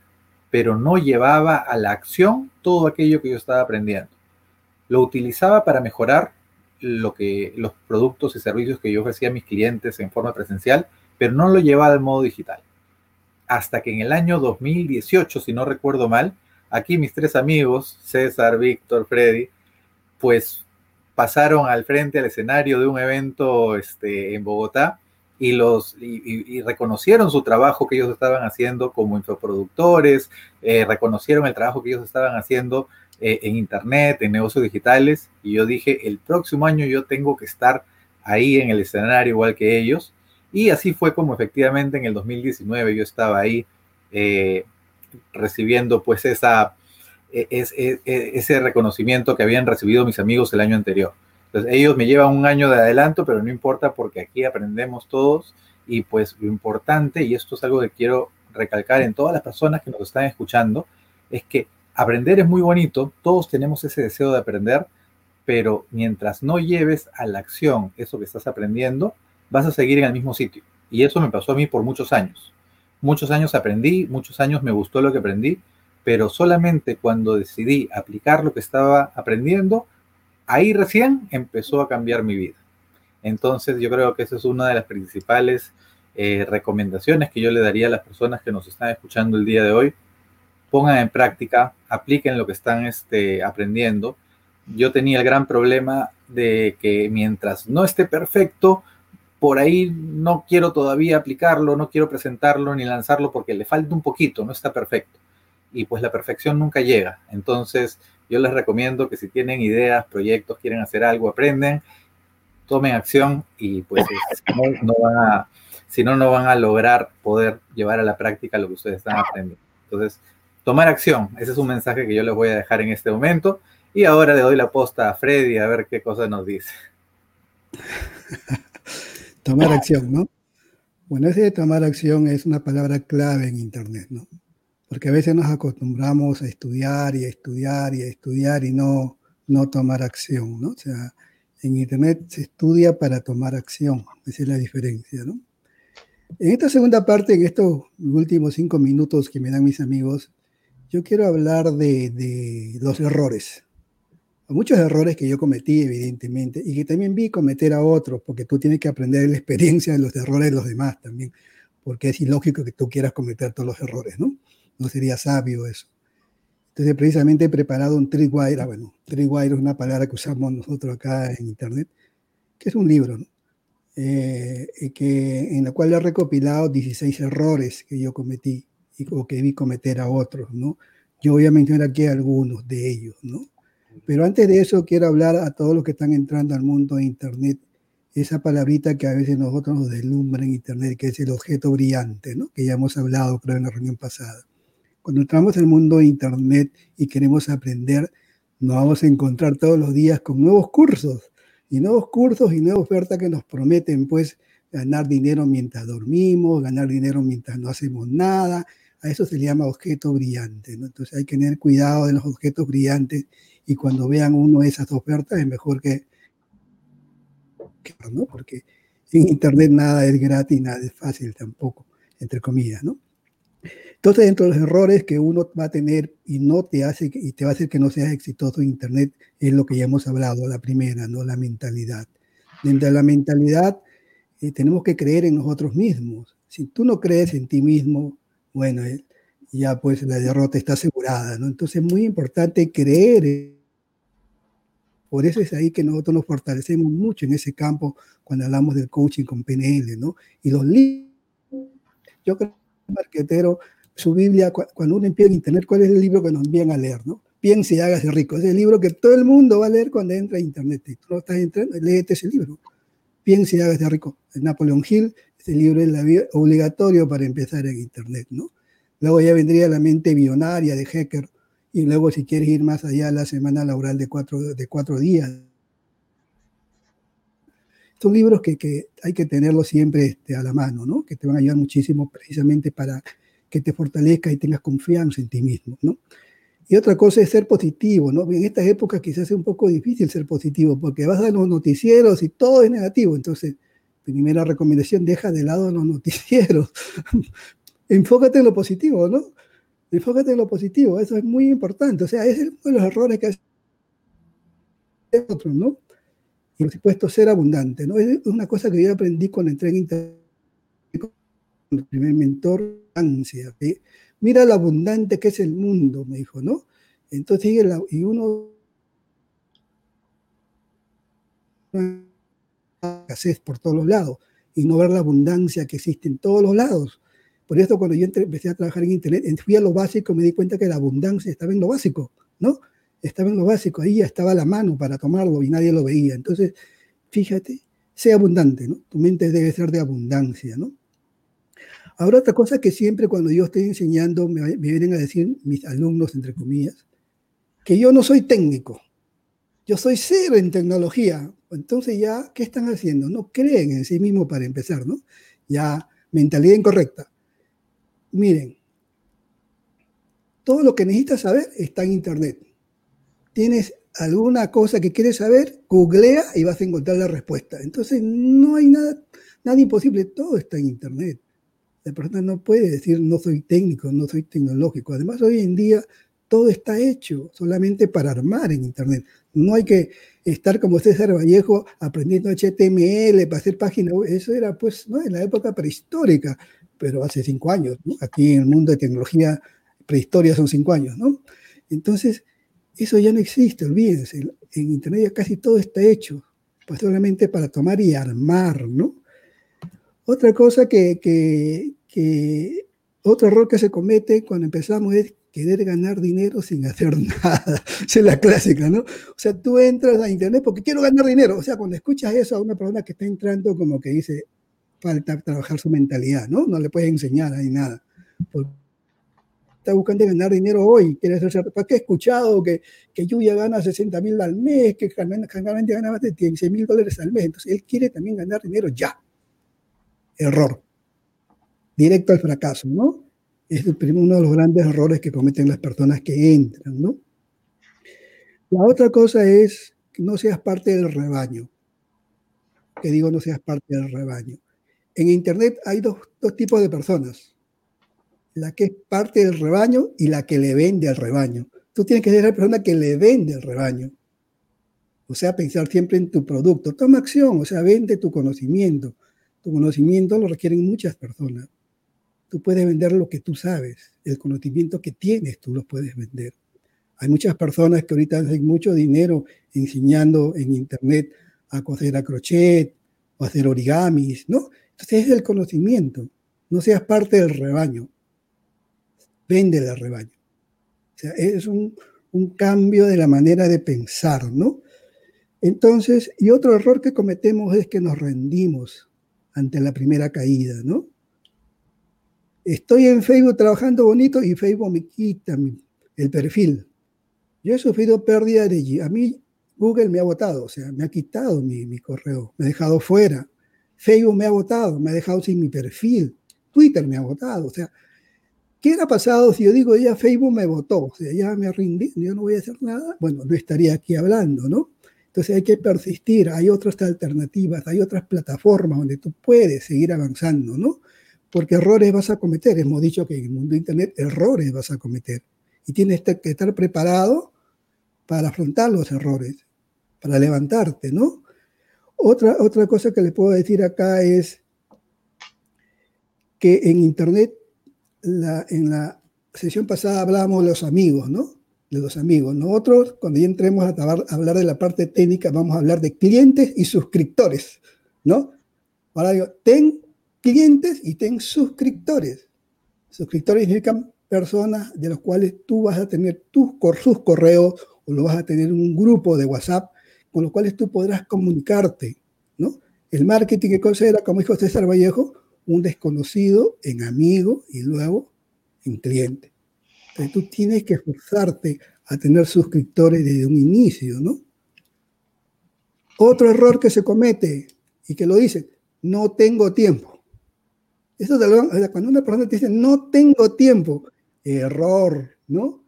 pero no llevaba a la acción todo aquello que yo estaba aprendiendo. Lo utilizaba para mejorar lo que, los productos y servicios que yo ofrecía a mis clientes en forma presencial, pero no lo llevaba al modo digital. Hasta que en el año 2018, si no recuerdo mal, aquí mis tres amigos, César, Víctor, Freddy, pues pasaron al frente al escenario de un evento este, en Bogotá y, los, reconocieron su trabajo que ellos estaban haciendo como infoproductores, eh, reconocieron el trabajo que ellos estaban haciendo eh, en Internet, en negocios digitales, y yo dije, el próximo año yo tengo que estar ahí en el escenario igual que ellos, y así fue como efectivamente en el 2019 yo estaba ahí eh, recibiendo pues esa, e, e, e, ese reconocimiento que habían recibido mis amigos el año anterior. Entonces ellos me llevan un año de adelanto, pero no importa porque aquí aprendemos todos y pues lo importante, y esto es algo que quiero recalcar en todas las personas que nos están escuchando, es que aprender es muy bonito, todos tenemos ese deseo de aprender, pero mientras no lleves a la acción eso que estás aprendiendo, vas a seguir en el mismo sitio. Y eso me pasó a mí por muchos años. Muchos años aprendí, muchos años me gustó lo que aprendí, pero solamente cuando decidí aplicar lo que estaba aprendiendo, ahí recién empezó a cambiar mi vida. Entonces yo creo que esa es una de las principales eh, recomendaciones que yo le daría a las personas que nos están escuchando el día de hoy. Pongan en práctica, apliquen lo que están este, aprendiendo. Yo tenía el gran problema de que mientras no esté perfecto, por ahí no quiero todavía aplicarlo, no quiero presentarlo ni lanzarlo porque le falta un poquito, no está perfecto. Y pues la perfección nunca llega. Entonces yo les recomiendo que si tienen ideas, proyectos, quieren hacer algo, aprenden, tomen acción y pues no, van a, si no, no van a lograr poder llevar a la práctica lo que ustedes están aprendiendo. Entonces, tomar acción, ese es un mensaje que yo les voy a dejar en este momento. Y ahora le doy la posta a Freddy a ver qué cosa nos dice. Tomar acción, ¿no? Bueno, ese de tomar acción es una palabra clave en Internet, ¿no? Porque a veces nos acostumbramos a estudiar y a estudiar y a estudiar y no, no tomar acción, ¿no? O sea, en Internet se estudia para tomar acción, esa es la diferencia, ¿no? En esta segunda parte, en estos últimos cinco minutos que me dan mis amigos, yo quiero hablar de, de los errores, muchos errores que yo cometí, evidentemente, y que también vi cometer a otros, porque tú tienes que aprender la experiencia de los errores de los demás también, porque es ilógico que tú quieras cometer todos los errores, ¿no? No sería sabio eso. Entonces, precisamente he preparado un Tripwire, ah, bueno, Tripwire es una palabra que usamos nosotros acá en Internet, que es un libro, ¿no? Eh, que, en la cual he recopilado 16 errores que yo cometí y, o que vi cometer a otros, ¿no? Yo voy a mencionar aquí algunos de ellos, ¿no? Pero antes de eso, quiero hablar a todos los que están entrando al mundo de Internet, esa palabrita que a veces nosotros nos deslumbra en Internet, que es el objeto brillante, ¿no? que ya hemos hablado, creo, en la reunión pasada. Cuando entramos al mundo de Internet y queremos aprender, nos vamos a encontrar todos los días con nuevos cursos, y nuevos cursos y nuevas ofertas que nos prometen, pues, ganar dinero mientras dormimos, ganar dinero mientras no hacemos nada. A eso se le llama objeto brillante. ¿no? Entonces hay que tener cuidado de los objetos brillantes y cuando vean uno de esas ofertas es mejor que, ¿no? Porque en Internet nada es gratis, nada es fácil tampoco, entre comillas, ¿no? Entonces, dentro de los errores que uno va a tener y no te hace y te va a hacer que no seas exitoso en Internet es lo que ya hemos hablado, la primera, ¿no? La mentalidad. Dentro de la mentalidad y tenemos que creer en nosotros mismos. Si tú no crees en ti mismo, bueno, ya pues la derrota está asegurada, ¿no? Entonces es muy importante creer. Por eso es ahí que nosotros nos fortalecemos mucho en ese campo cuando hablamos del coaching con PNL, ¿no? Y los libros, yo creo que marquetero, su Biblia, cuando uno empieza a internet, ¿cuál es el libro que nos envían a leer, ¿no? Piense y hágase rico. Es el libro que todo el mundo va a leer cuando entra a internet. Y tú no estás entrando, léete ese libro. Piense y hágase rico. El Napoleon Hill, ese libro es obligatorio para empezar en internet, ¿no? Luego ya vendría la mente bionaria de Hacker, y luego si quieres ir más allá, la semana laboral de cuatro, de cuatro días. Son libros que, que hay que tenerlos siempre este, a la mano, ¿no? que te van a ayudar muchísimo precisamente para que te fortalezca y tengas confianza en ti mismo. ¿no? Y otra cosa es ser positivo, ¿no? En estas épocas quizás es un poco difícil ser positivo porque vas a los noticieros y todo es negativo. Entonces, primera recomendación, deja de lado los noticieros enfócate en lo positivo, ¿no? Enfócate en lo positivo, eso es muy importante. O sea, es uno de los errores que hace otros, ¿no? Y por supuesto, ser abundante, ¿no? Es una cosa que yo aprendí cuando entré en Internet, con el primer mentor, ansia. Mira lo abundante que es el mundo, me dijo, ¿no? Entonces, y uno escasez por todos los lados y no ver la abundancia que existe en todos los lados. Por eso cuando yo empecé a trabajar en Internet, fui a lo básico, me di cuenta que la abundancia estaba en lo básico, ¿no? Estaba en lo básico, ahí ya estaba la mano para tomarlo y nadie lo veía. Entonces, fíjate, sea abundante, ¿no? Tu mente debe ser de abundancia, ¿no? Ahora otra cosa que siempre cuando yo estoy enseñando me, vienen a decir mis alumnos, entre comillas, que yo no soy técnico, yo soy cero en tecnología. Entonces ya, ¿qué están haciendo? No creen en sí mismos para empezar, ¿no? Ya, mentalidad incorrecta. Miren, todo lo que necesitas saber está en Internet. Tienes alguna cosa que quieres saber, googlea y vas a encontrar la respuesta. Entonces no hay nada, nada imposible, todo está en Internet. La persona no puede decir no soy técnico, no soy tecnológico. Además, hoy en día todo está hecho solamente para armar en Internet. No hay que estar como César Vallejo aprendiendo HTML para hacer páginas. Eso era pues ¿no? en la época prehistórica pero hace cinco años, ¿no? Aquí en el mundo de tecnología, prehistoria son cinco años, ¿no? Entonces, eso ya no existe, olvídense. En Internet ya casi todo está hecho, pues solamente para tomar y armar, ¿no? Otra cosa que, otro error que se comete cuando empezamos es querer ganar dinero sin hacer nada. Es la clásica, ¿no? O sea, tú entras a Internet porque quiero ganar dinero. O sea, cuando escuchas eso a una persona que está entrando como que dice, falta trabajar su mentalidad, ¿no? No le puedes enseñar ahí nada. está buscando ganar dinero hoy, quiere hacer, ¿para qué he escuchado que, que Yuya gana 60 mil al mes, que generalmente gana más de 15 mil dólares al mes? Entonces, él quiere también ganar dinero ya. Error. Directo al fracaso, ¿no? Es uno de los grandes errores que cometen las personas que entran, ¿no? La otra cosa es que no seas parte del rebaño. Que digo, no seas parte del rebaño. En Internet hay dos, tipos de personas. La que es parte del rebaño y la que le vende al rebaño. Tú tienes que ser la persona que le vende al rebaño. O sea, pensar siempre en tu producto. Toma acción, o sea, vende tu conocimiento. Tu conocimiento lo requieren muchas personas. Tú puedes vender lo que tú sabes, el conocimiento que tienes, tú lo puedes vender. Hay muchas personas que ahorita hacen mucho dinero enseñando en Internet a coser a crochet o hacer origamis, ¿no? Entonces es el conocimiento. No seas parte del rebaño. Vende el rebaño. O sea, es un, un cambio de la manera de pensar, ¿no? Entonces, y otro error que cometemos es que nos rendimos ante la primera caída, ¿no? Estoy en Facebook trabajando bonito y Facebook me quita el perfil. Yo he sufrido pérdida de. A mí Google me ha votado, o sea, me ha quitado mi, mi correo, me ha dejado fuera. Facebook me ha votado, me ha dejado sin mi perfil. Twitter me ha votado. O sea, ¿qué ha pasado si yo digo ya Facebook me votó? O sea, ya me rindí, yo no voy a hacer nada. Bueno, no estaría aquí hablando, ¿no? Entonces hay que persistir, hay otras alternativas, hay otras plataformas donde tú puedes seguir avanzando, ¿no? Porque errores vas a cometer. Hemos dicho que en el mundo de Internet errores vas a cometer. Y tienes que estar preparado para afrontar los errores, para levantarte, ¿no? Otra, otra cosa que les puedo decir acá es que en Internet, en la sesión pasada hablábamos de los amigos, ¿no? De los amigos. Nosotros, cuando ya entremos a hablar de la parte técnica, vamos a hablar de clientes y suscriptores, ¿no? Ahora digo, ten clientes y ten suscriptores. Suscriptores significan personas de los cuales tú vas a tener tus, sus correos o lo vas a tener un grupo de WhatsApp con los cuales tú podrás comunicarte, ¿no? El marketing que considera, como dijo César Vallejo, un desconocido en amigo y luego en cliente. Entonces tú tienes que esforzarte a tener suscriptores desde un inicio, ¿no? Otro error que se comete y que lo dice, no tengo tiempo. Eso cuando una persona te dice, no tengo tiempo, error, ¿no?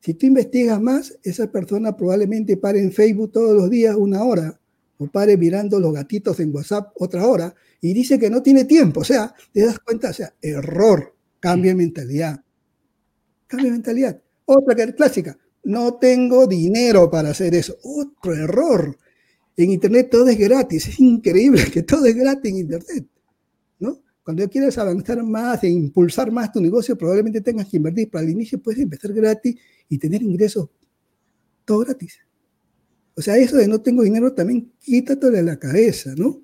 Si tú investigas más, esa persona probablemente pare en Facebook todos los días una hora, o pare mirando los gatitos en WhatsApp otra hora, y dice que no tiene tiempo. O sea, te das cuenta, o sea, error, cambia mentalidad. Cambia mentalidad. Otra clásica, no tengo dinero para hacer eso. Otro error. En Internet todo es gratis. Es increíble que todo es gratis en Internet. ¿no? Cuando quieres avanzar más e impulsar más tu negocio, probablemente tengas que invertir. Para el inicio puedes empezar gratis y tener ingresos todo gratis. O sea, eso de no tengo dinero también quítate de la cabeza, ¿no?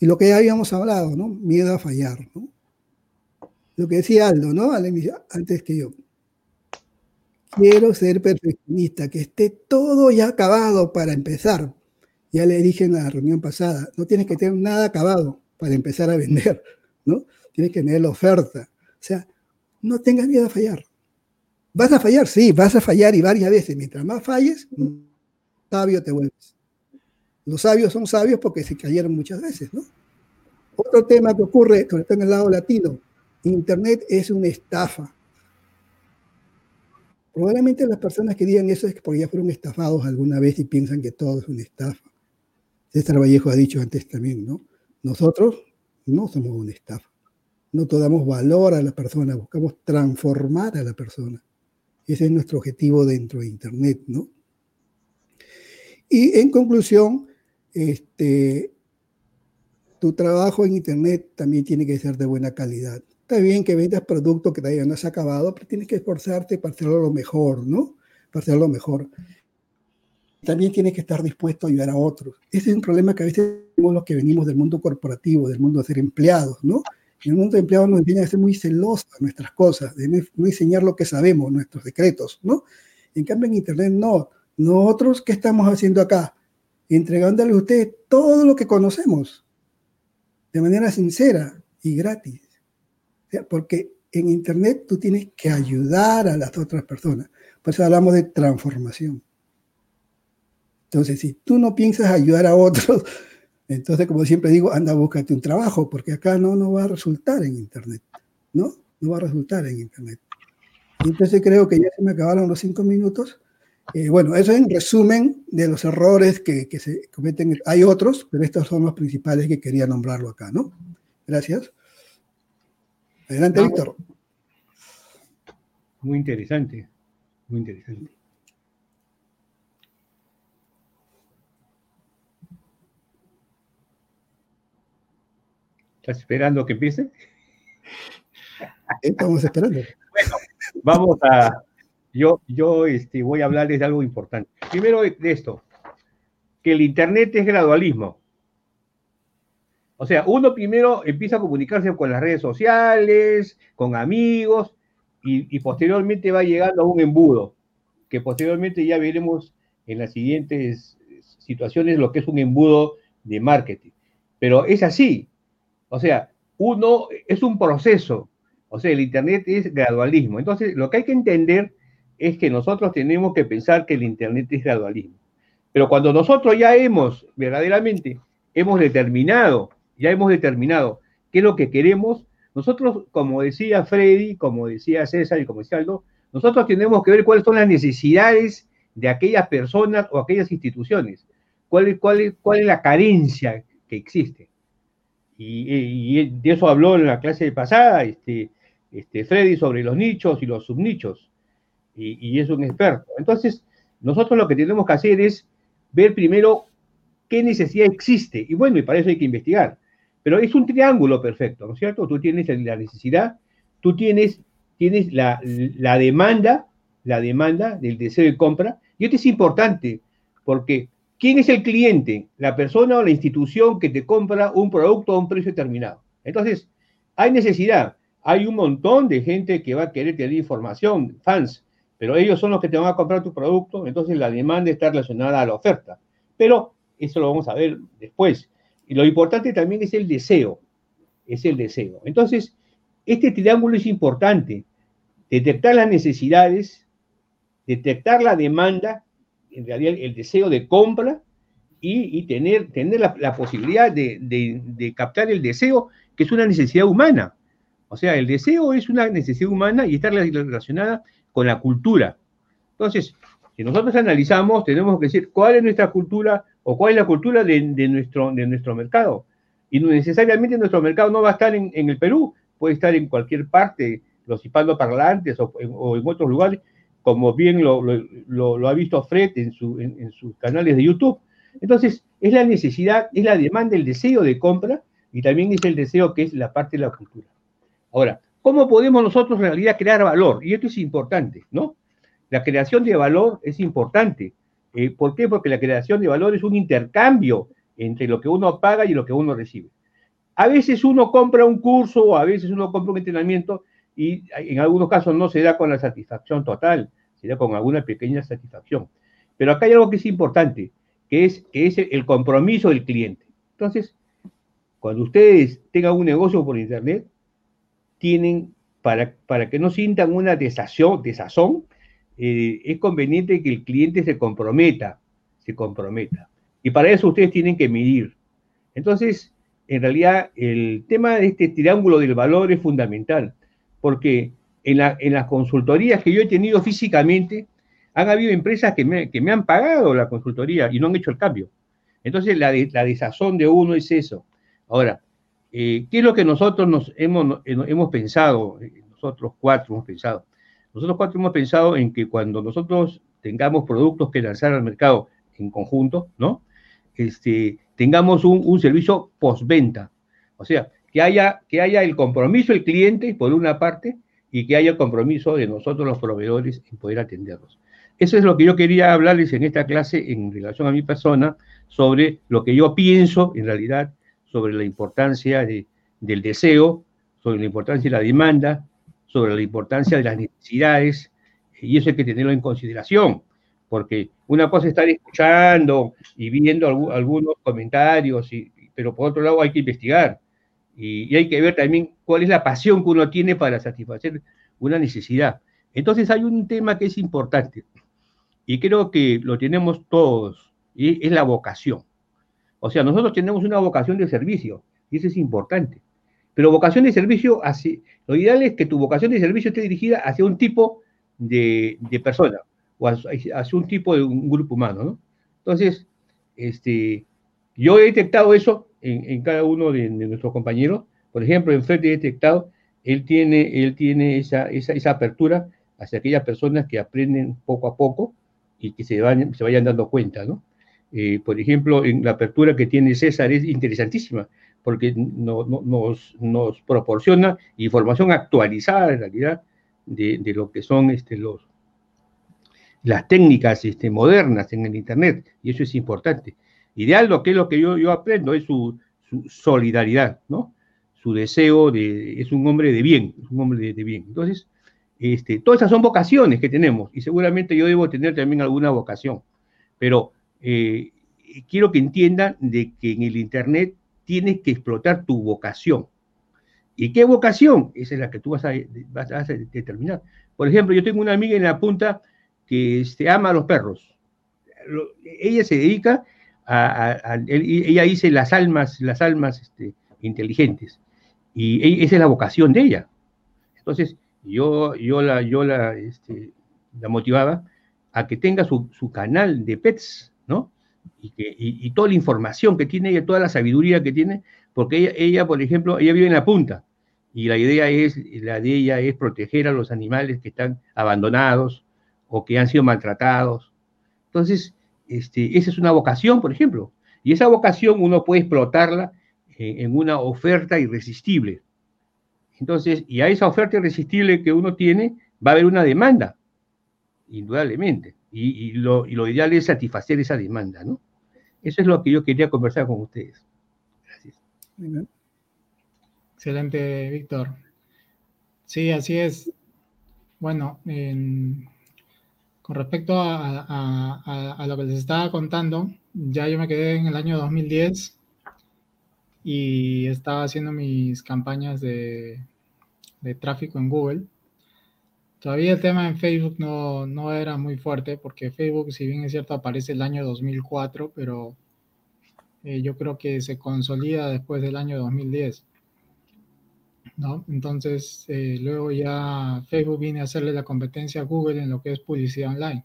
Y lo que ya habíamos hablado, ¿no? Miedo a fallar, ¿no? Lo que decía Aldo, ¿no? Antes que yo. Quiero ser perfeccionista, que esté todo ya acabado para empezar. Ya le dije en la reunión pasada, no tienes que tener nada acabado para empezar a vender, ¿no? Tienes que tener la oferta. O sea, no tengas miedo a fallar. ¿Vas a fallar? Sí, vas a fallar y varias veces. Mientras más falles, sabio te vuelves. Los sabios son sabios porque se cayeron muchas veces, ¿no? Otro tema que ocurre, sobre todo en el lado latino, Internet es una estafa. Probablemente las personas que digan eso es porque ya fueron estafados alguna vez y piensan que todo es una estafa. César Vallejo ha dicho antes también, ¿no? Nosotros no somos una estafa. No damos valor a la persona, buscamos transformar a la persona. Ese es nuestro objetivo dentro de Internet, ¿no? Y en conclusión, este, tu trabajo en Internet también tiene que ser de buena calidad. Está bien que vendas productos que todavía no has acabado, pero tienes que esforzarte para hacerlo lo mejor, ¿no? Para hacerlo mejor. También tienes que estar dispuesto a ayudar a otros. Ese es un problema que a veces tenemos los que venimos del mundo corporativo, del mundo de ser empleados, ¿no? En el mundo de empleados nos enseña a ser muy celosos de nuestras cosas, de no enseñar lo que sabemos, nuestros secretos, ¿no? En cambio, en Internet no. Nosotros, ¿qué estamos haciendo acá? Entregándole a ustedes todo lo que conocemos, de manera sincera y gratis. Porque en Internet tú tienes que ayudar a las otras personas. Por eso hablamos de transformación. Entonces, si tú no piensas ayudar a otros, entonces, como siempre digo, anda, búscate un trabajo, porque acá no, no va a resultar en Internet. ¿No? No va a resultar en Internet. entonces creo que ya se me acabaron los cinco minutos. Eh, bueno, eso es en resumen de los errores que, que, se cometen. Hay otros, pero estos son los principales que quería nombrarlo acá, ¿no? Gracias. Adelante, Víctor. Muy interesante, muy interesante. ¿Estás esperando que empiece? Estamos esperando. Bueno, vamos a. Yo, yo este, voy a hablarles de algo importante. Primero de esto, que el Internet es gradualismo. O sea, uno primero empieza a comunicarse con las redes sociales, con amigos, y, posteriormente va llegando a un embudo, que posteriormente ya veremos en las siguientes situaciones lo que es un embudo de marketing. Pero es así, o sea, uno es un proceso. O sea, el Internet es gradualismo. Entonces, lo que hay que entender es que nosotros tenemos que pensar que el Internet es gradualismo. Pero cuando nosotros ya hemos, verdaderamente, hemos determinado, ya hemos determinado qué es lo que queremos, nosotros, como decía Freddy, como decía César y como decía Aldo, nosotros tenemos que ver cuáles son las necesidades de aquellas personas o aquellas instituciones, cuál, cuál, cuál es la carencia que existe y, de eso habló en la clase pasada este, este, Freddy sobre los nichos y los subnichos, y, y es un experto. Entonces, nosotros lo que tenemos que hacer es ver primero qué necesidad existe. Y bueno, y para eso hay que investigar. Pero es un triángulo perfecto, ¿no es cierto? Tú tienes la necesidad, tú tienes, tienes la, la demanda, la demanda del deseo de compra, y esto es importante, porque ¿quién es el cliente? La persona o la institución que te compra un producto a un precio determinado. Entonces, hay necesidad. Hay un montón de gente que va a querer tener información, fans, pero ellos son los que te van a comprar tu producto, entonces la demanda está relacionada a la oferta. Pero eso lo vamos a ver después. Y lo importante también es el deseo, es el deseo. Entonces, este triángulo es importante. Detectar las necesidades, detectar la demanda, en realidad el deseo de compra y, tener, tener la, posibilidad de, de, captar el deseo, que es una necesidad humana. O sea, el deseo es una necesidad humana y está relacionada con la cultura. Entonces, si nosotros analizamos, tenemos que decir cuál es nuestra cultura o cuál es la cultura de, nuestro, de nuestro mercado. Y necesariamente nuestro mercado no va a estar en, el Perú, puede estar en cualquier parte, los hispanoparlantes o, o en otros lugares, como bien lo, ha visto Fred en, en, sus canales de YouTube. Entonces, es la necesidad, es la demanda, el deseo de compra y también es el deseo que es la parte de la cultura. Ahora, ¿cómo podemos nosotros en realidad crear valor? Y esto es importante, ¿no? La creación de valor es importante. Eh, ¿Por qué? Porque la creación de valor es un intercambio entre lo que uno paga y lo que uno recibe. A veces uno compra un curso o a veces uno compra un entrenamiento y en algunos casos no se da con la satisfacción total, se da con alguna pequeña satisfacción. Pero acá hay algo que es importante, que es, el compromiso del cliente. Entonces, cuando ustedes tengan un negocio por Internet, tienen, para, que no sientan una desazón eh, es conveniente que el cliente se comprometa, se comprometa. Y para eso ustedes tienen que medir. Entonces, en realidad, el tema de este triángulo del valor es fundamental, porque en, las consultorías que yo he tenido físicamente, han habido empresas que me, han pagado la consultoría y no han hecho el cambio. Entonces, la, la desazón de uno es eso. Ahora, eh, ¿qué es lo que nosotros nos hemos, hemos pensado? Nosotros cuatro hemos pensado. Nosotros cuatro hemos pensado en que cuando nosotros tengamos productos que lanzar al mercado en conjunto, ¿no? Este, tengamos un, servicio postventa. O sea, que haya, que haya el compromiso del cliente, por una parte, y que haya el compromiso de nosotros los proveedores en poder atenderlos. Eso es lo que yo quería hablarles en esta clase en relación a mi persona, sobre lo que yo pienso en realidad, sobre la importancia del deseo, sobre la importancia de la demanda, sobre la importancia de las necesidades, y eso hay que tenerlo en consideración, porque una cosa es estar escuchando y viendo algunos comentarios, pero por otro lado hay que investigar y, hay que ver también cuál es la pasión que uno tiene para satisfacer una necesidad. Entonces hay un tema que es importante y creo que lo tenemos todos, y es la vocación. O sea, nosotros tenemos una vocación de servicio y eso es importante. Pero vocación de servicio, así, lo ideal es que tu vocación de servicio esté dirigida hacia un tipo de, persona o hacia, un tipo de un grupo humano, ¿no? Entonces, este, yo he detectado eso en, cada uno de, nuestros compañeros. Por ejemplo, en Fred he detectado, él tiene, él tiene esa, esa, apertura hacia aquellas personas que aprenden poco a poco y que se, van, se vayan dando cuenta, ¿no? Eh, por ejemplo, en la apertura que tiene César es interesantísima porque nos, proporciona información actualizada en realidad de, lo que son este, las técnicas este, modernas en el Internet, y eso es importante. Ideal, lo que es lo que yo, aprendo es su, solidaridad. Su deseo de, es un hombre de bien, un hombre de, bien. Entonces, este, todas esas son vocaciones que tenemos, y seguramente yo debo tener también alguna vocación, pero eh, quiero que entiendan de que en el Internet tienes que explotar tu vocación. ¿Y qué vocación? Esa es la que tú vas a, determinar. Por ejemplo, yo tengo una amiga en la punta que este, ama a los perros. ella se dedica a, ella dice las almas, las almas este, inteligentes. Y e, esa es la vocación de ella. Entonces, yo, yo, la, yo la, este, la motivaba a que tenga su, su canal de pets, ¿no? Y, que, y, toda la información que tiene ella, toda la sabiduría que tiene, porque ella, por ejemplo, ella vive en la punta y la idea es, la de ella es proteger a los animales que están abandonados o que han sido maltratados. Entonces, este, esa es una vocación, por ejemplo. Y esa vocación uno puede explotarla en una oferta irresistible. Entonces, y a esa oferta irresistible que uno tiene, va a haber una demanda, indudablemente. Y, lo, ideal es satisfacer esa demanda, ¿no? Eso es lo que yo quería conversar con ustedes. Gracias. Excelente, Víctor. Sí, así es. Bueno, con respecto a, lo que les estaba contando, ya yo me quedé en el año 2010 y estaba haciendo mis campañas de, de tráfico en Google. Todavía el tema en Facebook no, no, era muy fuerte porque Facebook, si bien es cierto, aparece el año 2004, pero eh, yo creo que se consolida después del año 2010. ¿no? Entonces, eh, luego ya Facebook viene a hacerle la competencia a Google en lo que es publicidad online.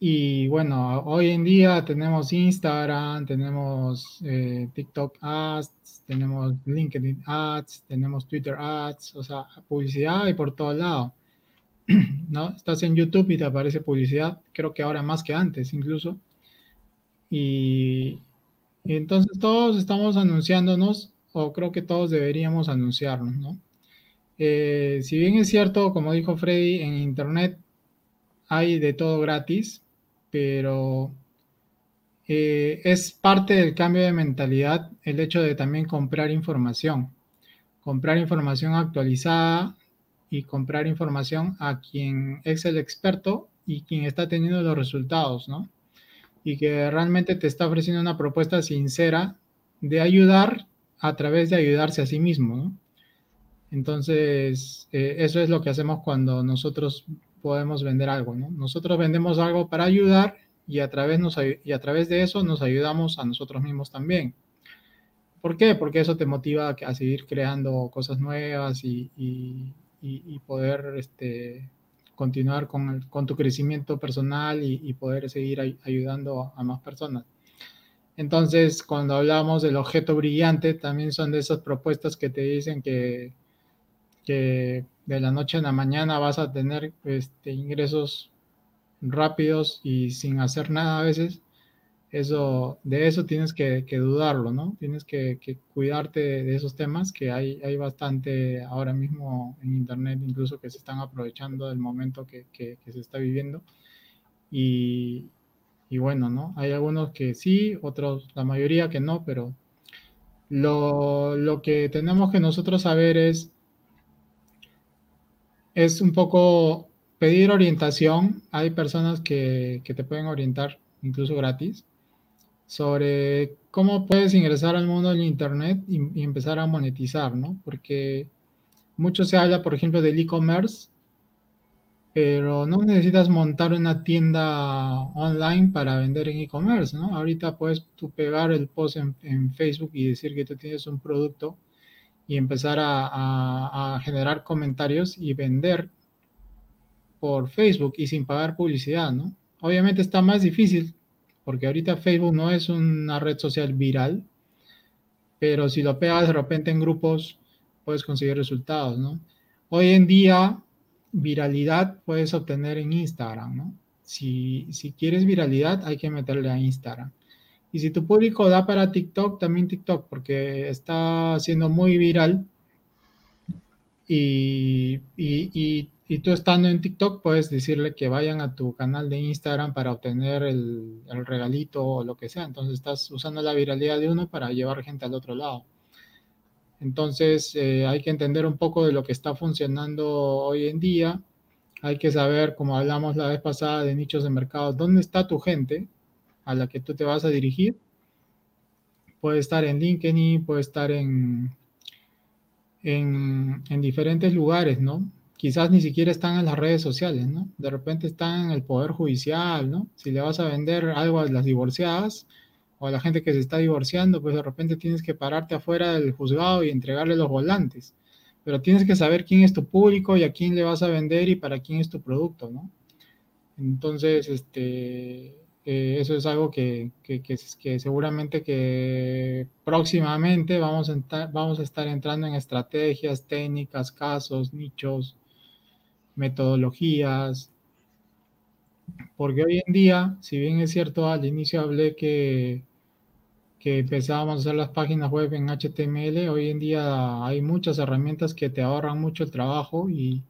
Y bueno, hoy en día tenemos Instagram, tenemos eh, TikTok Ads, tenemos LinkedIn Ads, tenemos Twitter Ads, o sea, publicidad y por todo lado. ¿No? Estás en YouTube y te aparece publicidad, creo que ahora más que antes incluso. Y, y entonces todos estamos anunciándonos o creo que todos deberíamos anunciarnos, ¿no? Eh, si bien es cierto, como dijo Freddy, en Internet hay de todo gratis, pero eh, es parte del cambio de mentalidad el hecho de también comprar información, comprar información actualizada y comprar información a quien es el experto y quien está teniendo los resultados, ¿no? Y que realmente te está ofreciendo una propuesta sincera de ayudar a través de ayudarse a sí mismo, ¿no? Entonces, eh, eso es lo que hacemos cuando nosotros podemos vender algo, ¿no? Nosotros vendemos algo para ayudar y a través, nos, y a través de eso nos ayudamos a nosotros mismos también. ¿Por qué? Porque eso te motiva a seguir creando cosas nuevas y, y, poder este, continuar con, con, tu crecimiento personal y, poder seguir ayudando a más personas. Entonces, cuando hablamos del objeto brillante, también son de esas propuestas que te dicen que, que de la noche a la mañana vas a tener este, ingresos rápidos y sin hacer nada a veces. Eso, de eso tienes que, dudarlo, ¿no? Tienes que, cuidarte de, esos temas que hay, hay bastante ahora mismo en Internet, incluso que se están aprovechando del momento que, que se está viviendo. Y, y bueno, ¿no? Hay algunos que sí, otros, la mayoría que no, pero lo, que tenemos que nosotros saber es, es un poco pedir orientación. Hay personas que, te pueden orientar, incluso gratis, sobre cómo puedes ingresar al mundo del Internet y, empezar a monetizar, ¿no? Porque mucho se habla, por ejemplo, del e-commerce pero no necesitas montar una tienda online para vender en e-commerce, ¿no? Ahorita puedes tú pegar el post en, Facebook y decir que tú tienes un producto y empezar a, generar comentarios y vender por Facebook y sin pagar publicidad, ¿no? Obviamente está más difícil porque ahorita Facebook no es una red social viral, pero si lo pegas de repente en grupos puedes conseguir resultados, ¿no? Hoy en día viralidad puedes obtener en Instagram, ¿no? Si, si quieres viralidad, hay que meterle a Instagram. Y si tu público da para TikTok, también TikTok, porque está siendo muy viral. Y, y, y, tú estando en TikTok, puedes decirle que vayan a tu canal de Instagram para obtener el, el regalito o lo que sea. Entonces estás usando la viralidad de uno para llevar gente al otro lado. Entonces, eh, hay que entender un poco de lo que está funcionando hoy en día. Hay que saber, como hablamos la vez pasada de nichos de mercado, dónde está tu gente a la que tú te vas a dirigir. Puede estar en LinkedIn, puede estar en, en, en diferentes lugares, ¿no? Quizás ni siquiera están en las redes sociales, ¿no? De repente están en el poder judicial, ¿no? Si le vas a vender algo a las divorciadas, o a la gente que se está divorciando, pues de repente tienes que pararte afuera del juzgado y entregarle los volantes. Pero tienes que saber quién es tu público y a quién le vas a vender y para quién es tu producto, ¿no? Entonces, este, eh, eso es algo que, que, que, seguramente que próximamente vamos a, vamos a estar entrando en estrategias, técnicas, casos, nichos, metodologías, porque hoy en día, si bien es cierto, al inicio hablé que, que empezábamos a hacer las páginas web en HTML, hoy en día hay muchas herramientas que te ahorran mucho el trabajo y,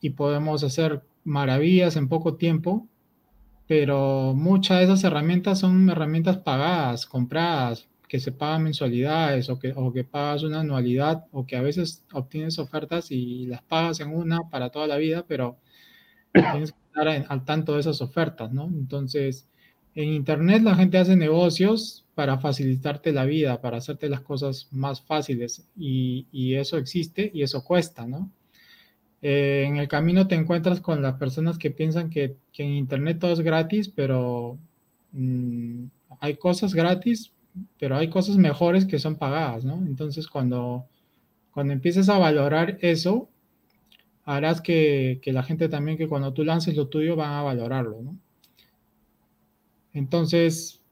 y podemos hacer maravillas en poco tiempo, pero muchas de esas herramientas son herramientas pagadas, compradas, que se pagan mensualidades o que, o que pagas una anualidad o que a veces obtienes ofertas y las pagas en una para toda la vida, pero tienes que estar al tanto de esas ofertas, ¿no? Entonces, en Internet la gente hace negocios para facilitarte la vida, para hacerte las cosas más fáciles y, y eso existe y eso cuesta, ¿no? Eh, en el camino te encuentras con las personas que piensan que, en Internet todo es gratis, pero mmm, hay cosas gratis, pero hay cosas mejores que son pagadas, ¿no? Entonces, cuando, cuando empieces a valorar eso, harás que, que, la gente también, que cuando tú lances lo tuyo, van a valorarlo, ¿no? Entonces,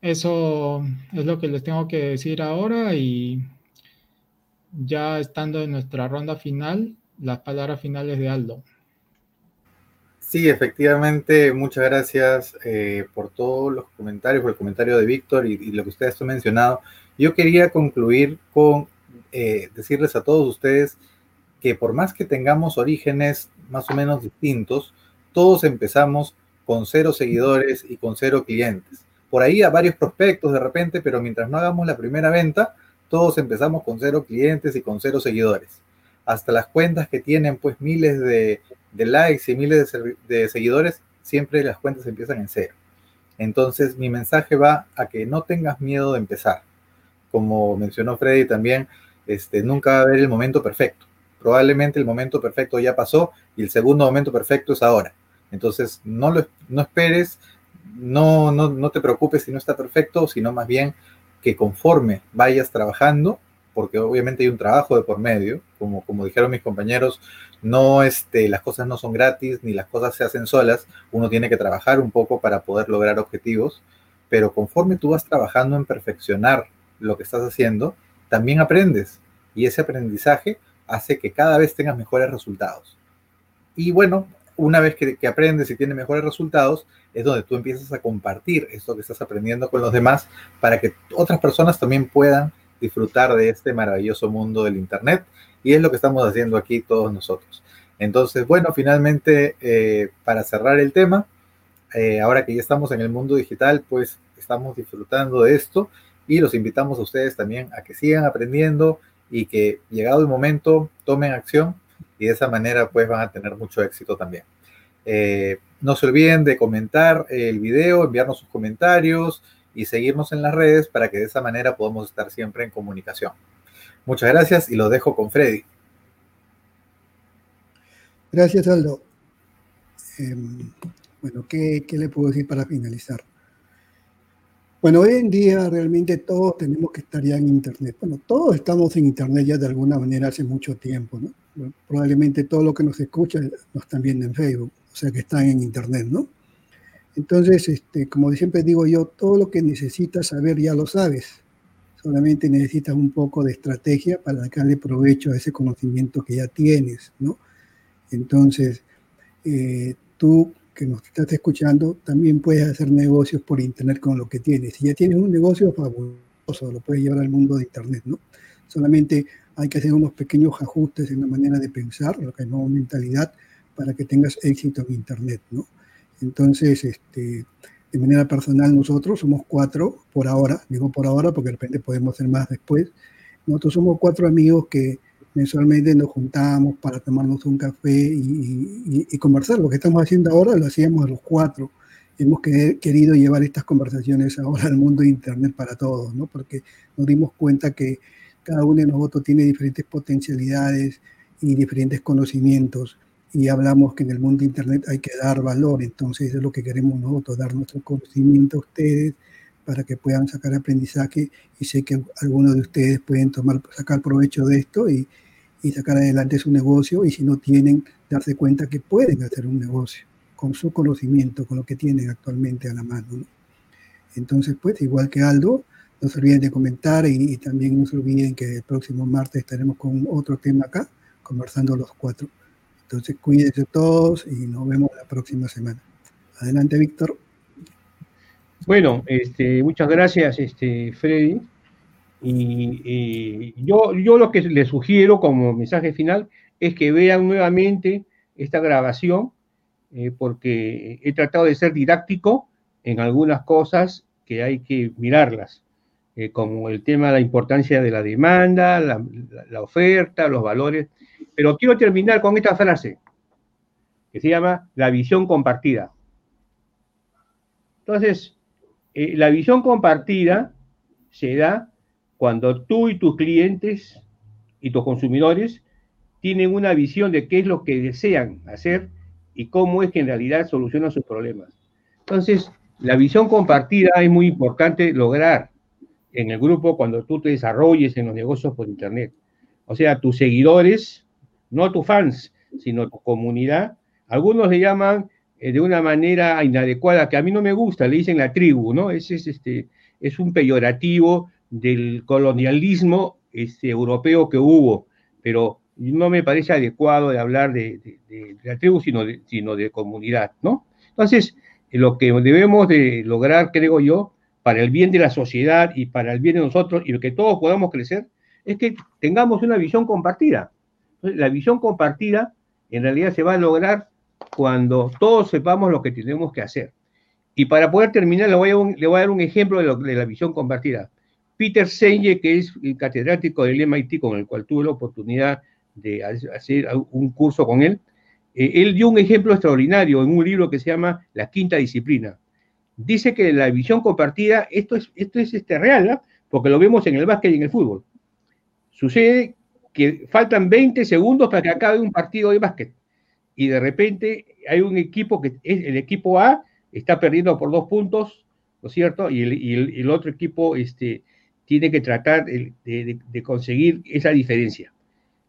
eso es lo que les tengo que decir ahora y ya estando en nuestra ronda final, las palabras finales de Aldo. Sí, efectivamente, muchas gracias eh, por todos los comentarios, por el comentario de Víctor y, lo que ustedes han mencionado. Yo quería concluir con eh, decirles a todos ustedes que por más que tengamos orígenes más o menos distintos, todos empezamos con cero seguidores y con cero clientes. Por ahí a varios prospectos de repente, pero mientras no hagamos la primera venta, todos empezamos con cero clientes y con cero seguidores. Hasta las cuentas que tienen pues miles de, likes y miles de, de, seguidores, siempre las cuentas empiezan en cero. Entonces mi mensaje va a que no tengas miedo de empezar. Como mencionó Freddy también, este, nunca va a haber el momento perfecto. Probablemente el momento perfecto ya pasó y el segundo momento perfecto es ahora. Entonces no, lo, no esperes, no, no, no te preocupes si no está perfecto, sino más bien que conforme vayas trabajando, porque obviamente hay un trabajo de por medio, como, como dijeron mis compañeros, no este, las cosas no son gratis ni las cosas se hacen solas, uno tiene que trabajar un poco para poder lograr objetivos, pero conforme tú vas trabajando en perfeccionar lo que estás haciendo, también aprendes y ese aprendizaje hace que cada vez tengas mejores resultados. Y bueno, una vez que, que, aprendes y tienes mejores resultados, es donde tú empiezas a compartir esto que estás aprendiendo con los demás para que otras personas también puedan disfrutar de este maravilloso mundo del Internet. Y es lo que estamos haciendo aquí todos nosotros. Entonces, bueno, finalmente, eh, para cerrar el tema, eh, ahora que ya estamos en el mundo digital, pues estamos disfrutando de esto y los invitamos a ustedes también a que sigan aprendiendo y que llegado el momento tomen acción y de esa manera pues van a tener mucho éxito también. Eh, no se olviden de comentar el video, enviarnos sus comentarios y seguirnos en las redes para que de esa manera podamos estar siempre en comunicación. Muchas gracias y lo dejo con Freddy. Gracias, Aldo. Eh, bueno, ¿qué, ¿qué, le puedo decir para finalizar? Bueno, hoy en día realmente todos tenemos que estar ya en Internet. Bueno, todos estamos en Internet ya de alguna manera hace mucho tiempo, ¿no? Probablemente todo lo que nos escucha nos están viendo en Facebook, o sea que están en Internet, ¿no? Entonces, este, como siempre digo yo, todo lo que necesitas saber ya lo sabes. Solamente necesitas un poco de estrategia para sacarle provecho a ese conocimiento que ya tienes, ¿no? Entonces, eh, tú que nos estás escuchando, también puedes hacer negocios por Internet con lo que tienes. Si ya tienes un negocio fabuloso, lo puedes llevar al mundo de Internet, ¿no? Solamente hay que hacer unos pequeños ajustes en la manera de pensar, lo que nueva mentalidad, para que tengas éxito en Internet, ¿no? Entonces, este, de manera personal, nosotros somos cuatro por ahora, digo por ahora porque de repente podemos ser más después. Nosotros somos cuatro amigos que mensualmente nos juntamos para tomarnos un café y, conversar. Lo que estamos haciendo ahora lo hacíamos los cuatro. Hemos que, querido llevar estas conversaciones ahora al mundo de Internet para todos, ¿no? porque nos dimos cuenta que cada uno de nosotros tiene diferentes potencialidades y diferentes conocimientos y hablamos que en el mundo de Internet hay que dar valor, entonces es lo que queremos nosotros, dar nuestro conocimiento a ustedes para que puedan sacar aprendizaje y sé que algunos de ustedes pueden tomar, sacar provecho de esto y, y sacar adelante su negocio y si no tienen, darse cuenta que pueden hacer un negocio con su conocimiento, con lo que tienen actualmente a la mano. ¿no? Entonces, pues, igual que Aldo, no se olviden de comentar y, y, también no se olviden que el próximo martes estaremos con otro tema acá, conversando los cuatro. Entonces, cuídense todos y nos vemos la próxima semana. Adelante, Víctor. Bueno, este, muchas gracias, este, Freddy. Y, yo, yo lo que les sugiero como mensaje final es que vean nuevamente esta grabación, eh, porque he tratado de ser didáctico en algunas cosas que hay que mirarlas, eh, como el tema de la importancia de la demanda, la, oferta, los valores. Pero quiero terminar con esta frase, que se llama la visión compartida. Entonces, eh, la visión compartida se da cuando tú y tus clientes y tus consumidores tienen una visión de qué es lo que desean hacer y cómo es que en realidad solucionan sus problemas. Entonces, la visión compartida es muy importante lograr en el grupo cuando tú te desarrolles en los negocios por Internet. O sea, tus seguidores, no tus fans, sino tu comunidad, algunos le llaman eh, de una manera inadecuada, que a mí no me gusta, le dicen la tribu, ¿no? Es, es, este, es un peyorativo del colonialismo este, europeo que hubo, pero no me parece adecuado de hablar de, la tribu, sino de, sino de comunidad, ¿no? Entonces, lo que debemos de lograr, creo yo, para el bien de la sociedad y para el bien de nosotros y que todos podamos crecer, es que tengamos una visión compartida. La visión compartida en realidad se va a lograr cuando todos sepamos lo que tenemos que hacer. Y para poder terminar, le voy a, dar un ejemplo de, de, la visión compartida. Peter Senge, que es el catedrático del MIT con el cual tuve la oportunidad de hacer un curso con él, eh, él dio un ejemplo extraordinario en un libro que se llama La Quinta Disciplina. Dice que la visión compartida, esto es, esto es este, real, porque lo vemos en el básquet y en el fútbol. Sucede que faltan 20 segundos para que acabe un partido de básquet y de repente hay un equipo que es el equipo A está perdiendo por dos puntos, ¿no es cierto? Y el, otro equipo este, tiene que tratar de conseguir esa diferencia.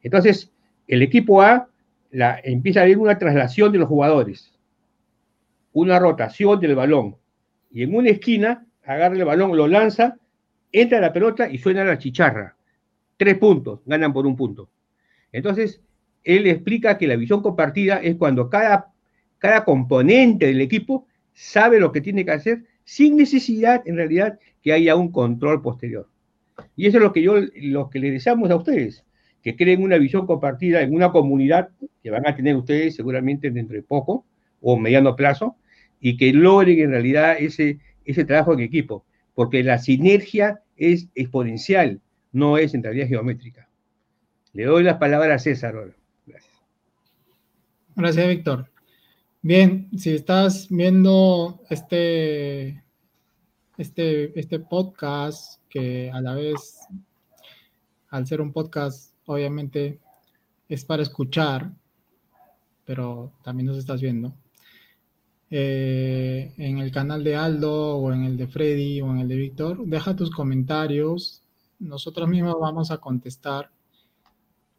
Entonces, el equipo A la, empieza a haber una traslación de los jugadores, una rotación del balón, y en una esquina agarra el balón, lo lanza, entra la pelota y suena la chicharra. Tres puntos, ganan por un punto. Entonces, él explica que la visión compartida es cuando cada, cada componente del equipo sabe lo que tiene que hacer sin necesidad, en realidad, que haya un control posterior. Y eso es lo que yo, lo que le deseamos a ustedes, que creen una visión compartida en una comunidad que van a tener ustedes seguramente dentro de poco o mediano plazo y que logren en realidad ese, ese trabajo en equipo, porque la sinergia es exponencial, no es en realidad geométrica. Le doy las palabras a César ahora. Gracias. Gracias, Víctor. Bien, si estás viendo este, este, este podcast, que a la vez, al ser un podcast obviamente es para escuchar, pero también nos estás viendo. Eh, en el canal de Aldo o en el de Freddy o en el de Víctor, deja tus comentarios. Nosotros mismos vamos a contestar.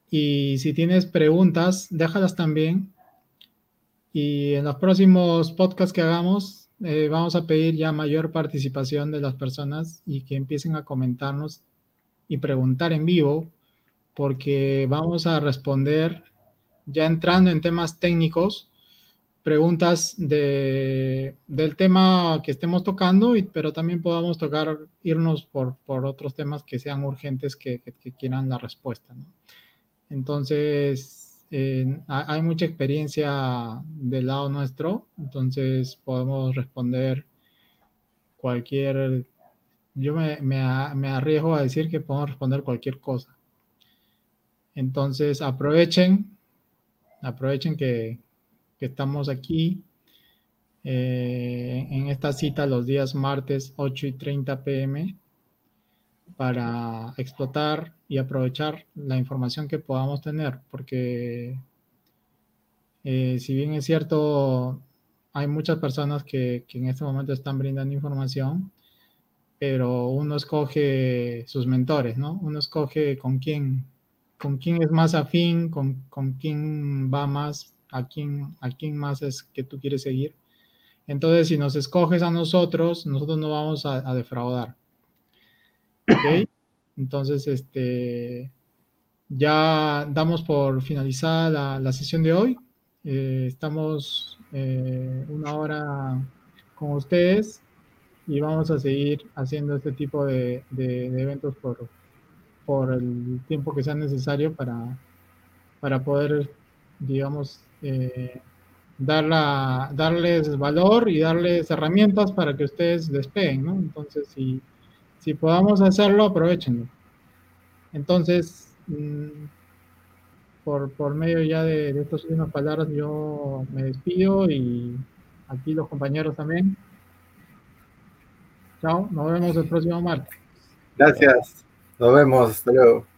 Y si tienes preguntas, déjalas también. Y en los próximos podcasts que hagamos, eh, vamos a pedir ya mayor participación de las personas y que empiecen a comentarnos y preguntar en vivo porque vamos a responder, ya entrando en temas técnicos, preguntas de, del tema que estemos tocando, y, pero también podamos tocar, irnos por, por otros temas que sean urgentes que, quieran la respuesta. Entonces, hay mucha experiencia del lado nuestro, entonces podemos responder cualquier, yo me, me arriesgo a decir que podemos responder cualquier cosa. Entonces aprovechen, aprovechen que, estamos aquí eh, en esta cita los días martes 8 y 30 pm para explotar y aprovechar la información que podamos tener, porque eh, si bien es cierto, hay muchas personas que, que, en este momento están brindando información, pero uno escoge sus mentores, ¿no? Uno escoge con quién, con quién es más afín, con, con quién va más, a quién, a quién más es que tú quieres seguir. Entonces, si nos escoges a nosotros, nosotros no vamos a, defraudar. ¿Ok? Entonces, este, ya damos por finalizada la, sesión de hoy. Eh, estamos eh, una hora con ustedes y vamos a seguir haciendo este tipo de, eventos por, por el tiempo que sea necesario para, para poder, digamos, eh, darles valor y darles herramientas para que ustedes despeguen. Entonces, si, si podamos hacerlo, aprovechenlo. Entonces, mm, por, por medio ya de, de estas últimas palabras, yo me despido y aquí los compañeros también. Chao, nos vemos el próximo martes. Gracias, nos vemos, hasta luego.